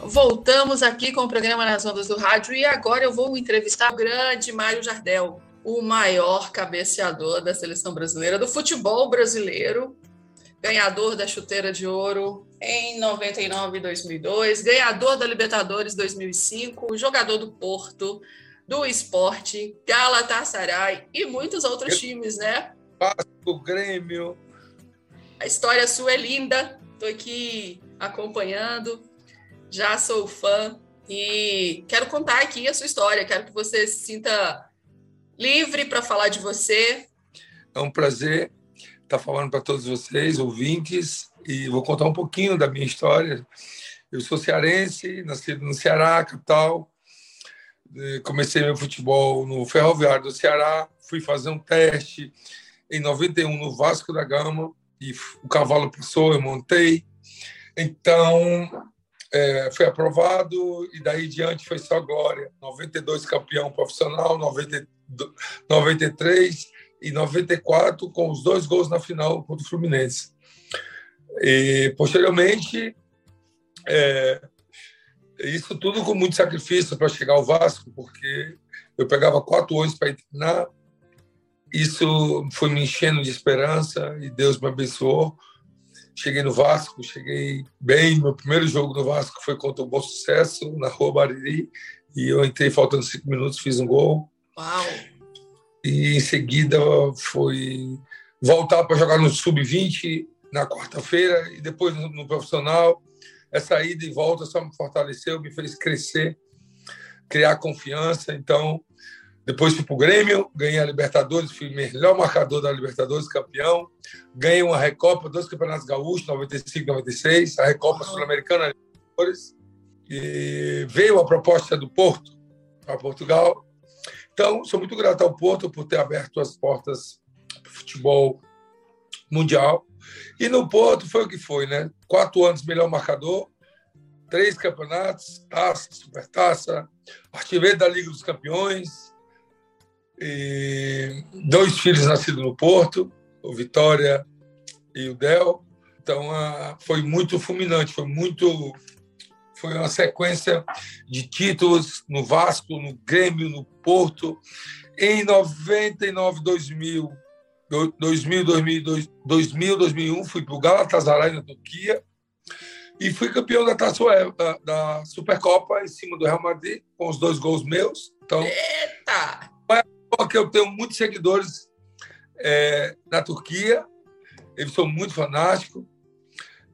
Voltamos aqui com o programa Nas Ondas do Rádio e agora eu vou entrevistar o grande Mário Jardel, o maior cabeceador da seleção brasileira, do futebol brasileiro, ganhador da chuteira de ouro em 99 e 2002, ganhador da Libertadores 2005, jogador do Porto, do Esporte, Galatasaray e muitos outros times, né? o Grêmio. A história sua é linda, estou aqui acompanhando já sou fã e quero contar aqui a sua história. Quero que você se sinta livre para falar de você. É um prazer estar falando para todos vocês, ouvintes, e vou contar um pouquinho da minha história. Eu sou cearense, nascido no Ceará, capital. Comecei meu futebol no Ferroviário do Ceará, fui fazer um teste em 91 no Vasco da Gama e o cavalo passou, eu montei. Então, é, foi aprovado e daí diante foi só glória. 92 campeão profissional, 90, 93 e 94 com os dois gols na final contra o Fluminense. E posteriormente, é, isso tudo com muito sacrifício para chegar ao Vasco, porque eu pegava quatro anos para treinar. Isso foi me enchendo de esperança e Deus me abençoou cheguei no Vasco, cheguei bem. Meu primeiro jogo no Vasco foi contra o Bom Sucesso, na Rua Bariri, e eu entrei faltando cinco minutos, fiz um gol. Uau! E em seguida foi voltar para jogar no Sub-20 na quarta-feira e depois no, no profissional. Essa ida e volta só me fortaleceu, me fez crescer, criar confiança. Então, depois fui para o Grêmio, ganhei a Libertadores, fui melhor marcador da Libertadores, campeão. Ganhei uma Recopa, dois campeonatos gaúchos, 95 96, a Recopa Sul-Americana Libertadores. E veio a proposta do Porto para Portugal. Então, sou muito grato ao Porto por ter aberto as portas para o futebol mundial. E no Porto foi o que foi, né? Quatro anos melhor marcador, três campeonatos, taça, supertaça, artilheiro da Liga dos Campeões, e dois filhos nascidos no Porto, o Vitória e o Del. Então, foi muito fulminante, foi muito foi uma sequência de títulos no Vasco, no Grêmio, no Porto. Em 99, 2000, 2000, 2000, 2000 2001, fui para o Galatasaray, na Turquia, e fui campeão da, Taça, da, da Supercopa em cima do Real Madrid, com os dois gols meus. Então, Eita! Porque eu tenho muitos seguidores é, na Turquia, eles são muito fanáticos.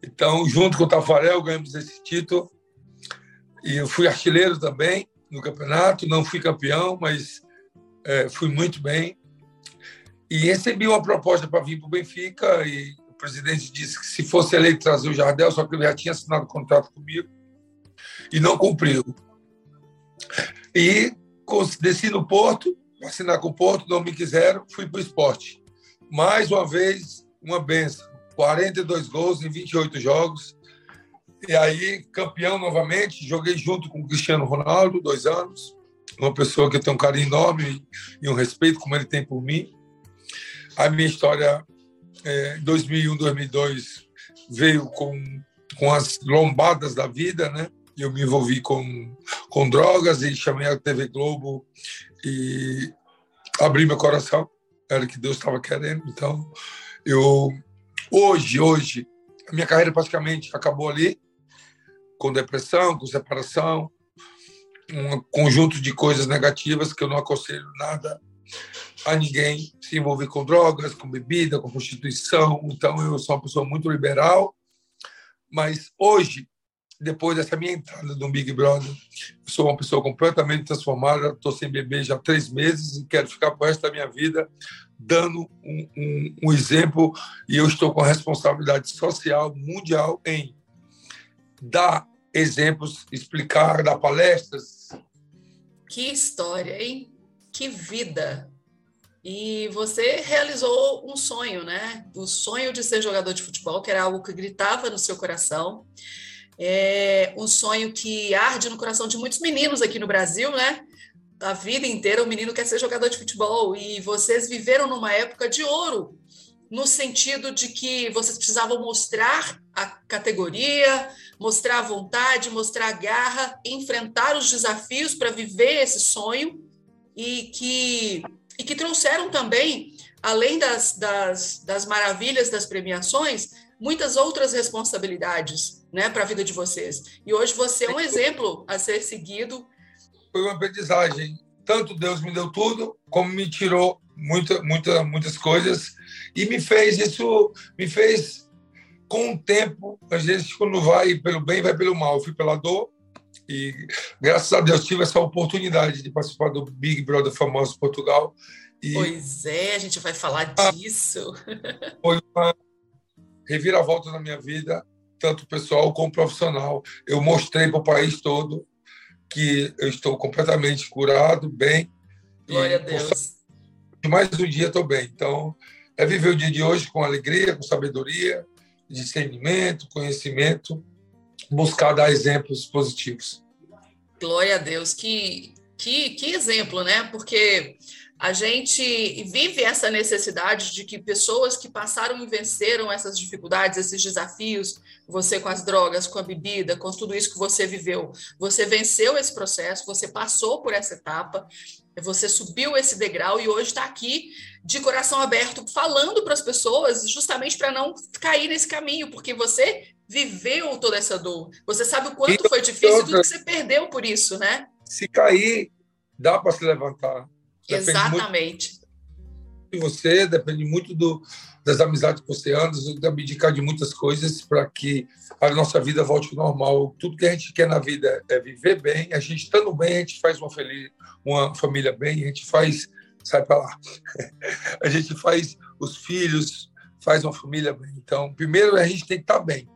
Então, junto com o Tafarel, ganhamos esse título. E eu fui artilheiro também no campeonato, não fui campeão, mas é, fui muito bem. E recebi uma proposta para vir para o Benfica e o presidente disse que se fosse eleito trazer o Jardel, só que ele já tinha assinado contrato comigo e não cumpriu. E desci no Porto, assinar com o Porto, não me quiseram, fui para o esporte. Mais uma vez, uma benção. 42 gols em 28 jogos. E aí, campeão novamente, joguei junto com o Cristiano Ronaldo, dois anos. Uma pessoa que eu tenho um carinho enorme e um respeito como ele tem por mim. A minha história, é, em 2001, 2002, veio com, com as lombadas da vida, né? Eu me envolvi com, com drogas e chamei a TV Globo e abri meu coração, era o que Deus estava querendo. Então, eu hoje, hoje, a minha carreira praticamente acabou ali, com depressão, com separação, um conjunto de coisas negativas que eu não aconselho nada a ninguém se envolver com drogas, com bebida, com prostituição. Então, eu sou uma pessoa muito liberal, mas hoje depois dessa minha entrada no Big Brother, sou uma pessoa completamente transformada, estou sem beber já há três meses e quero ficar por resto da minha vida dando um, um, um exemplo e eu estou com a responsabilidade social mundial em dar exemplos, explicar, dar palestras. Que história, hein? Que vida! E você realizou um sonho, né? O sonho de ser jogador de futebol, que era algo que gritava no seu coração é um sonho que arde no coração de muitos meninos aqui no Brasil, né? A vida inteira o menino quer ser jogador de futebol e vocês viveram numa época de ouro no sentido de que vocês precisavam mostrar a categoria, mostrar a vontade, mostrar a garra, enfrentar os desafios para viver esse sonho e que, e que trouxeram também, além das, das, das maravilhas das premiações, muitas outras responsabilidades né, para a vida de vocês. E hoje você é um exemplo a ser seguido. Foi uma aprendizagem. Tanto Deus me deu tudo, como me tirou muita, muita, muitas coisas e me fez isso, me fez com o tempo, às vezes quando vai pelo bem, vai pelo mal. Eu fui pela dor e graças a Deus tive essa oportunidade de participar do Big Brother famoso Portugal. E pois é, a gente vai falar ah, disso. Foi uma reviravolta na minha vida, tanto pessoal como profissional. Eu mostrei para o país todo que eu estou completamente curado, bem. Glória a Deus. Mais um dia estou bem. Então, é viver o dia de hoje com alegria, com sabedoria, discernimento, conhecimento, buscar dar exemplos positivos. Glória a Deus, que, que, que exemplo, né? Porque a gente vive essa necessidade de que pessoas que passaram e venceram essas dificuldades, esses desafios, você com as drogas, com a bebida, com tudo isso que você viveu, você venceu esse processo, você passou por essa etapa, você subiu esse degrau e hoje está aqui de coração aberto falando para as pessoas, justamente para não cair nesse caminho, porque você viveu toda essa dor. Você sabe o quanto foi difícil e tudo que você perdeu por isso, né? Se cair, dá para se levantar. Depende Exatamente. de você, depende muito do, das amizades que você anda, de abdicar de muitas coisas para que a nossa vida volte ao normal. Tudo que a gente quer na vida é viver bem. A gente estando bem, a gente faz uma, feliz, uma família bem, a gente faz. Sai para lá. a gente faz os filhos, faz uma família bem. Então, primeiro a gente tem que estar tá bem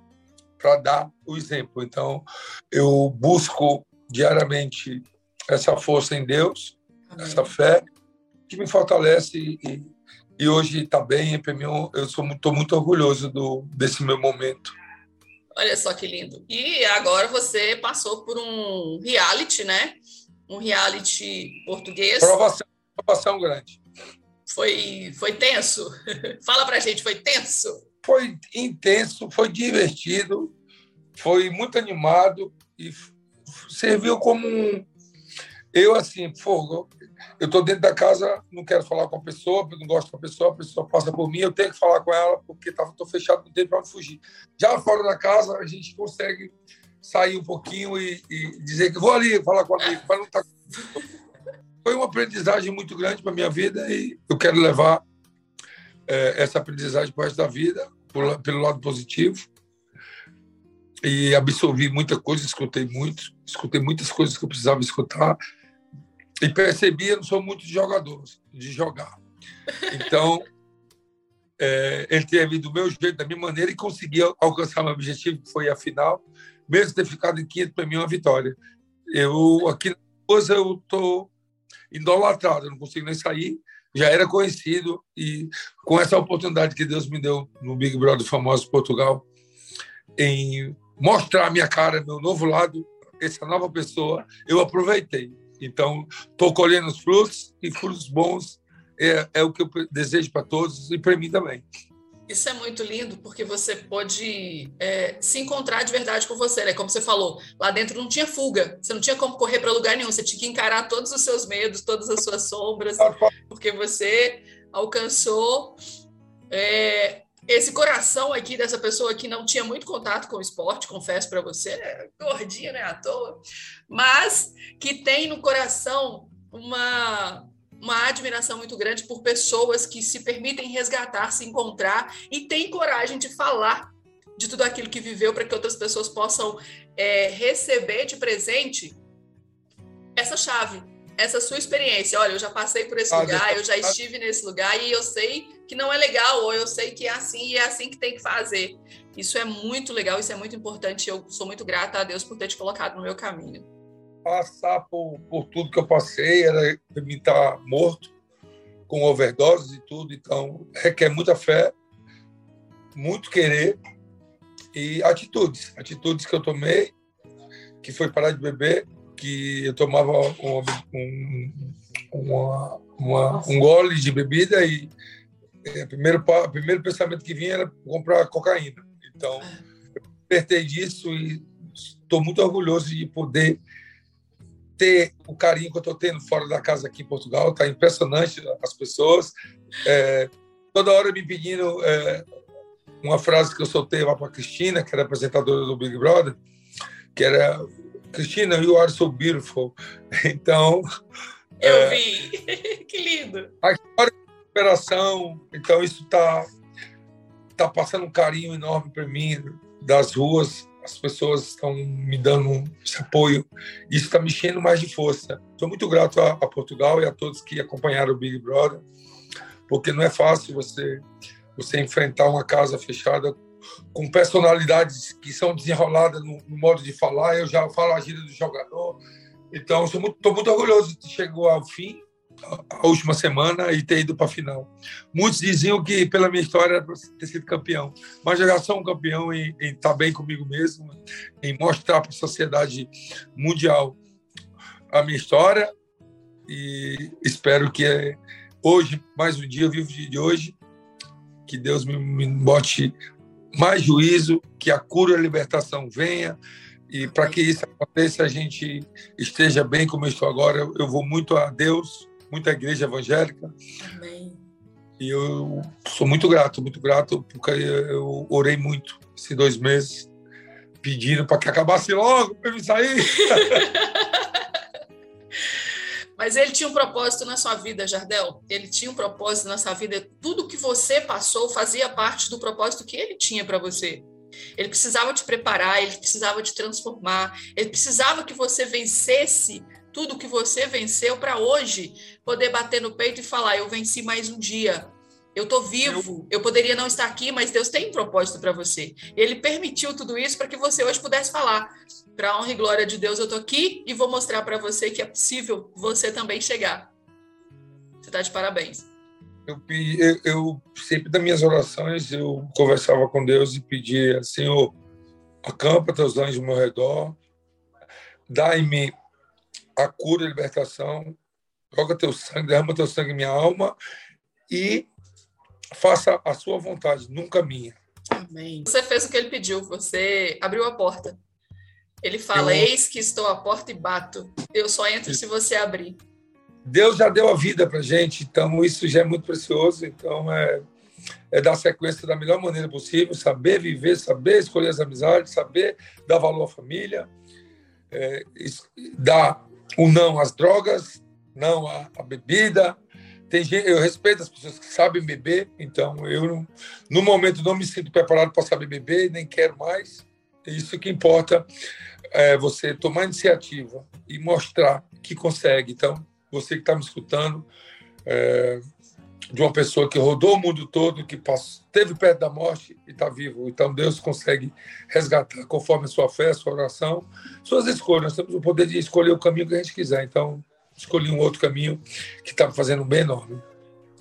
para dar o exemplo. Então, eu busco diariamente essa força em Deus. Essa fé que me fortalece e, e hoje está bem. Para mim, eu sou muito, muito orgulhoso do, desse meu momento. Olha só que lindo. E agora você passou por um reality, né? Um reality português. Provação, provação grande. Foi, foi tenso? Fala pra gente, foi tenso? Foi intenso, foi divertido, foi muito animado e serviu como um. Eu, assim, fogo, eu estou dentro da casa, não quero falar com a pessoa, não gosto da pessoa, a pessoa passa por mim, eu tenho que falar com ela porque estou fechado, não tem para fugir. Já fora da casa, a gente consegue sair um pouquinho e, e dizer que vou ali falar com amigo, para não estar. Tá... Foi uma aprendizagem muito grande para minha vida e eu quero levar é, essa aprendizagem para o resto da vida, por, pelo lado positivo. E absorvi muita coisa, escutei muito, escutei muitas coisas que eu precisava escutar e percebi, eu não sou muito de jogador, de jogar. Então, é, ele teve do meu jeito, da minha maneira, e conseguiu alcançar meu objetivo, que foi a final, mesmo ter ficado em quinto, para mim é uma vitória. Eu, aqui na coisa, eu estou idolatrado, não consigo nem sair, já era conhecido, e com essa oportunidade que Deus me deu no Big Brother famoso Portugal, em mostrar a minha cara, meu novo lado, essa nova pessoa, eu aproveitei. Então, estou colhendo os frutos e frutos bons é, é o que eu desejo para todos e para mim também. Isso é muito lindo, porque você pode é, se encontrar de verdade com você, né? Como você falou, lá dentro não tinha fuga, você não tinha como correr para lugar nenhum, você tinha que encarar todos os seus medos, todas as suas sombras, porque você alcançou é, esse coração aqui dessa pessoa que não tinha muito contato com o esporte, confesso para você, é gordinha, né, à toa, mas que tem no coração uma uma admiração muito grande por pessoas que se permitem resgatar, se encontrar e têm coragem de falar de tudo aquilo que viveu para que outras pessoas possam é, receber de presente essa chave, essa sua experiência. Olha, eu já passei por esse ah, lugar, eu já estive nesse lugar e eu sei que não é legal, ou eu sei que é assim e é assim que tem que fazer. Isso é muito legal, isso é muito importante. Eu sou muito grata a Deus por ter te colocado no meu caminho. Passar por, por tudo que eu passei era me estar morto, com overdoses e tudo, então requer muita fé, muito querer e atitudes. Atitudes que eu tomei, que foi parar de beber, que eu tomava um, um, uma, uma, um gole de bebida e é, primeiro, primeiro pensamento que vinha era comprar cocaína. Então, eu apertei disso e estou muito orgulhoso de poder ter o carinho que eu estou tendo fora da casa aqui em Portugal. Está impressionante as pessoas. É, toda hora me pedindo é, uma frase que eu soltei lá para a Cristina, que era apresentadora do Big Brother, que era Cristina, you are so beautiful. Então. Eu é, vi. que lindo. A história de superação. Então, isso está tá passando um carinho enorme para mim das ruas as pessoas estão me dando esse apoio. Isso está me enchendo mais de força. Sou muito grato a, a, Portugal e a todos que acompanharam o Big Brother, porque não é fácil você você enfrentar uma casa fechada com personalidades que são desenroladas no, no modo de falar. Eu já falo a gíria do jogador. Então, estou muito, muito orgulhoso de chegou ao fim a última semana e ter ido para a final. Muitos diziam que, pela minha história, era para ter sido campeão. Mas já sou um campeão em, estar tá bem comigo mesmo, em mostrar para a sociedade mundial a minha história. E espero que hoje, mais um dia, vivo de hoje, que Deus me, me bote mais juízo, que a cura e a libertação venha. E para que isso aconteça, a gente esteja bem como eu estou agora. Eu vou muito a Deus, muita igreja evangélica. Amém. E eu sou muito grato, muito grato, porque eu orei muito esses dois meses, pedindo para que acabasse logo, para me sair. Mas ele tinha um propósito na sua vida, Jardel. Ele tinha um propósito na sua vida. Tudo que você passou fazia parte do propósito que ele tinha para você. Ele precisava te preparar, ele precisava te transformar, ele precisava que você vencesse tudo que você venceu para hoje poder bater no peito e falar: eu venci mais um dia. Eu tô vivo. Eu poderia não estar aqui, mas Deus tem um propósito para você. Ele permitiu tudo isso para que você hoje pudesse falar: para honra e glória de Deus, eu tô aqui e vou mostrar para você que é possível você também chegar. Você tá de parabéns. Eu, eu, eu sempre nas minhas orações eu conversava com Deus e pedia: Senhor, acampa teus anjos ao meu redor, dai-me a cura e a libertação. Joga teu sangue, derrama teu sangue em minha alma e faça a sua vontade, nunca minha. Amém. Você fez o que ele pediu, você abriu a porta. Ele fala: Eu... Eis que estou à porta e bato. Eu só entro se você abrir. Deus já deu a vida para gente, então isso já é muito precioso. Então é, é dar sequência da melhor maneira possível, saber viver, saber escolher as amizades, saber dar valor à família, é, dar o não às drogas, não à, à bebida. Tem gente, eu respeito as pessoas que sabem beber, então eu no momento não me sinto preparado para saber beber, nem quero mais. É isso que importa é você tomar iniciativa e mostrar que consegue. Então, você que está me escutando, é, de uma pessoa que rodou o mundo todo, que passou, esteve perto da morte e está vivo. Então Deus consegue resgatar conforme a sua fé, a sua oração, suas escolhas. Nós temos o poder de escolher o caminho que a gente quiser. Então, escolhi um outro caminho que está fazendo um bem enorme.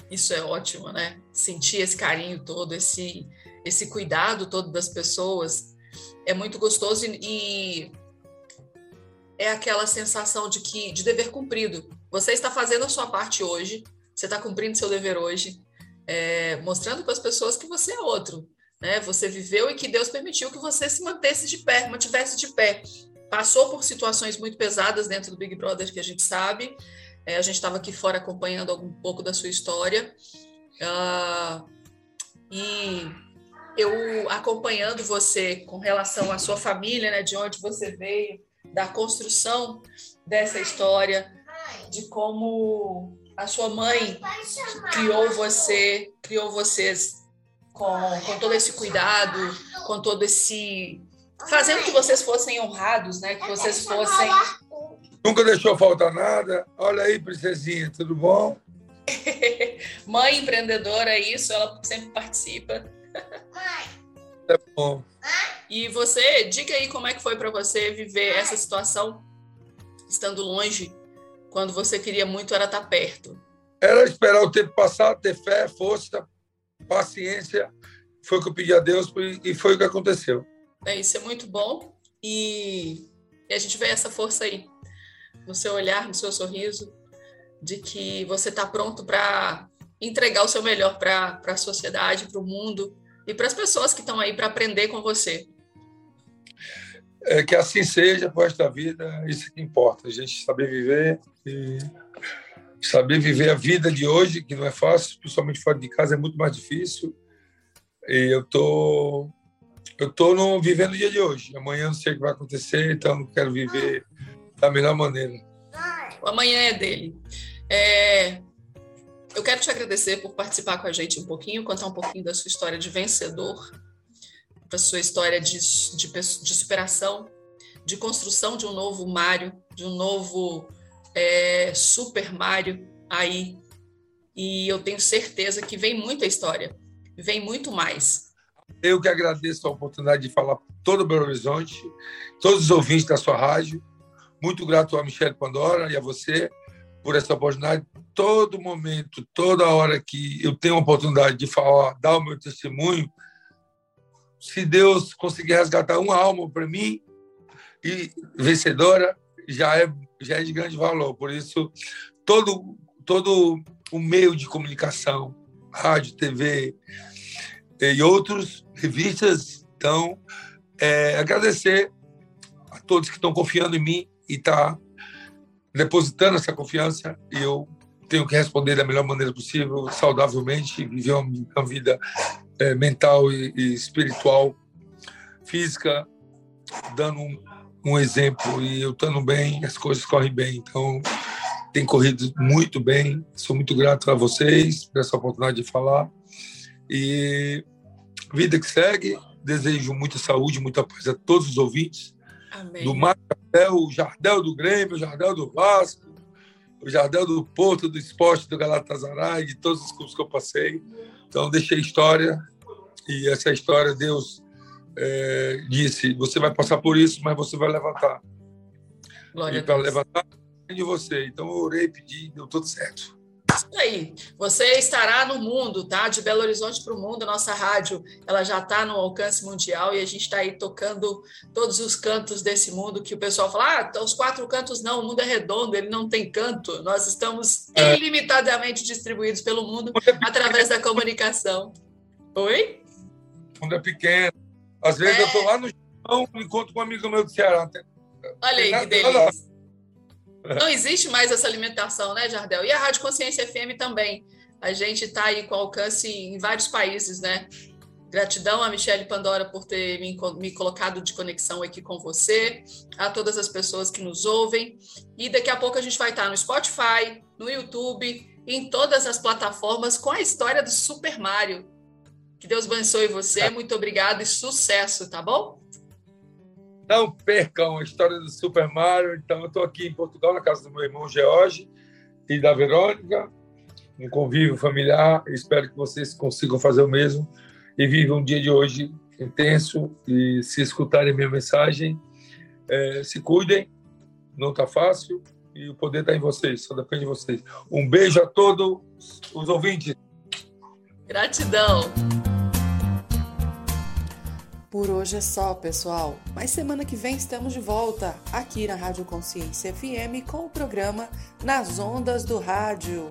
Isso é ótimo, né? Sentir esse carinho todo, esse, esse cuidado todo das pessoas é muito gostoso e, e é aquela sensação de que de dever cumprido. Você está fazendo a sua parte hoje, você está cumprindo seu dever hoje, é, mostrando para as pessoas que você é outro. Né? Você viveu e que Deus permitiu que você se mantesse de pé, mantivesse de pé. Passou por situações muito pesadas dentro do Big Brother, que a gente sabe. É, a gente estava aqui fora acompanhando um pouco da sua história. Uh, e eu acompanhando você com relação à sua família, né, de onde você veio, da construção dessa história, de como a sua mãe criou você, criou vocês com, com todo esse cuidado, com todo esse fazendo que vocês fossem honrados, né? Que vocês fossem Nunca deixou faltar nada. Olha aí, princesinha, tudo bom? mãe empreendedora, é isso, ela sempre participa. É bom. E você, diga aí como é que foi para você viver essa situação estando longe quando você queria muito era estar perto? Era esperar o tempo passar, ter fé, força, paciência. Foi o que eu pedi a Deus e foi o que aconteceu. É, isso é muito bom. E, e a gente vê essa força aí, no seu olhar, no seu sorriso, de que você está pronto para entregar o seu melhor para a sociedade, para o mundo e para as pessoas que estão aí para aprender com você. É, que assim seja por esta vida, isso que importa, a gente saber viver e saber viver a vida de hoje, que não é fácil, principalmente fora de casa, é muito mais difícil. E eu tô eu tô no, vivendo o dia de hoje. Amanhã não sei o que vai acontecer, então quero viver da melhor maneira. O amanhã é dele. É, eu quero te agradecer por participar com a gente um pouquinho, contar um pouquinho da sua história de vencedor, da sua história de, de, de superação, de construção de um novo Mário, de um novo é, Super Mario aí. E eu tenho certeza que vem muita história, vem muito mais. Eu que agradeço a oportunidade de falar todo o Belo Horizonte, todos os ouvintes da sua rádio. Muito grato a Michelle Pandora e a você por essa oportunidade. Todo momento, toda hora que eu tenho a oportunidade de falar, dar o meu testemunho, se Deus conseguir resgatar uma alma para mim e vencedora, já é já é de grande valor. Por isso, todo, todo o meio de comunicação, rádio, TV e outros, revistas, então, é, agradecer a todos que estão confiando em mim e tá depositando essa confiança e eu tenho que responder da melhor maneira possível, saudavelmente, viver uma vida é, mental e, e espiritual, física, dando um, um exemplo e eu estando bem, as coisas correm bem. Então, tem corrido muito bem. Sou muito grato a vocês por essa oportunidade de falar. E vida que segue. Desejo muita saúde, muita paz a todos os ouvintes. Amém. Do Mar o Jardel do Grêmio, o Jardel do Vasco, o Jardel do Porto, do Esporte, do Galatasaray, de todos os clubes que eu passei. Então, deixei história. E essa história, Deus é, disse: você vai passar por isso, mas você vai levantar. Glória e para levantar de você. Então eu orei, pedi, deu tudo certo. Isso aí. Você estará no mundo, tá? De Belo Horizonte para o mundo, nossa rádio, ela já está no alcance mundial e a gente está aí tocando todos os cantos desse mundo que o pessoal fala, ah, os quatro cantos não, o mundo é redondo, ele não tem canto. Nós estamos é. ilimitadamente distribuídos pelo mundo é através da comunicação. Oi? O mundo é pequeno, às vezes é. eu estou lá no chão, encontro com um amigo meu do Ceará. Olha aí, que delícia. Não existe mais essa alimentação, né, Jardel? E a Rádio Consciência FM também. A gente está aí com alcance em vários países, né? Gratidão a Michelle Pandora por ter me, me, colocado de conexão aqui com você, a todas as pessoas que nos ouvem. E daqui a pouco a gente vai estar no Spotify, no YouTube, em todas as plataformas com a história do Super Mario. Que Deus abençoe você. É. Muito obrigado e sucesso, tá bom? Não percam a história do Super Mario. Então, eu estou aqui em Portugal, na casa do meu irmão George e da Verônica, um convívio familiar. Espero que vocês consigam fazer o mesmo e vivam um dia de hoje intenso. E se escutarem minha mensagem, é, se cuidem, não está fácil e o poder está em vocês, só depende de vocês. Um beijo a todos os ouvintes. Gratidão. Por hoje é só, pessoal. Mas semana que vem estamos de volta aqui na Rádio Consciência FM com o programa Nas Ondas do Rádio.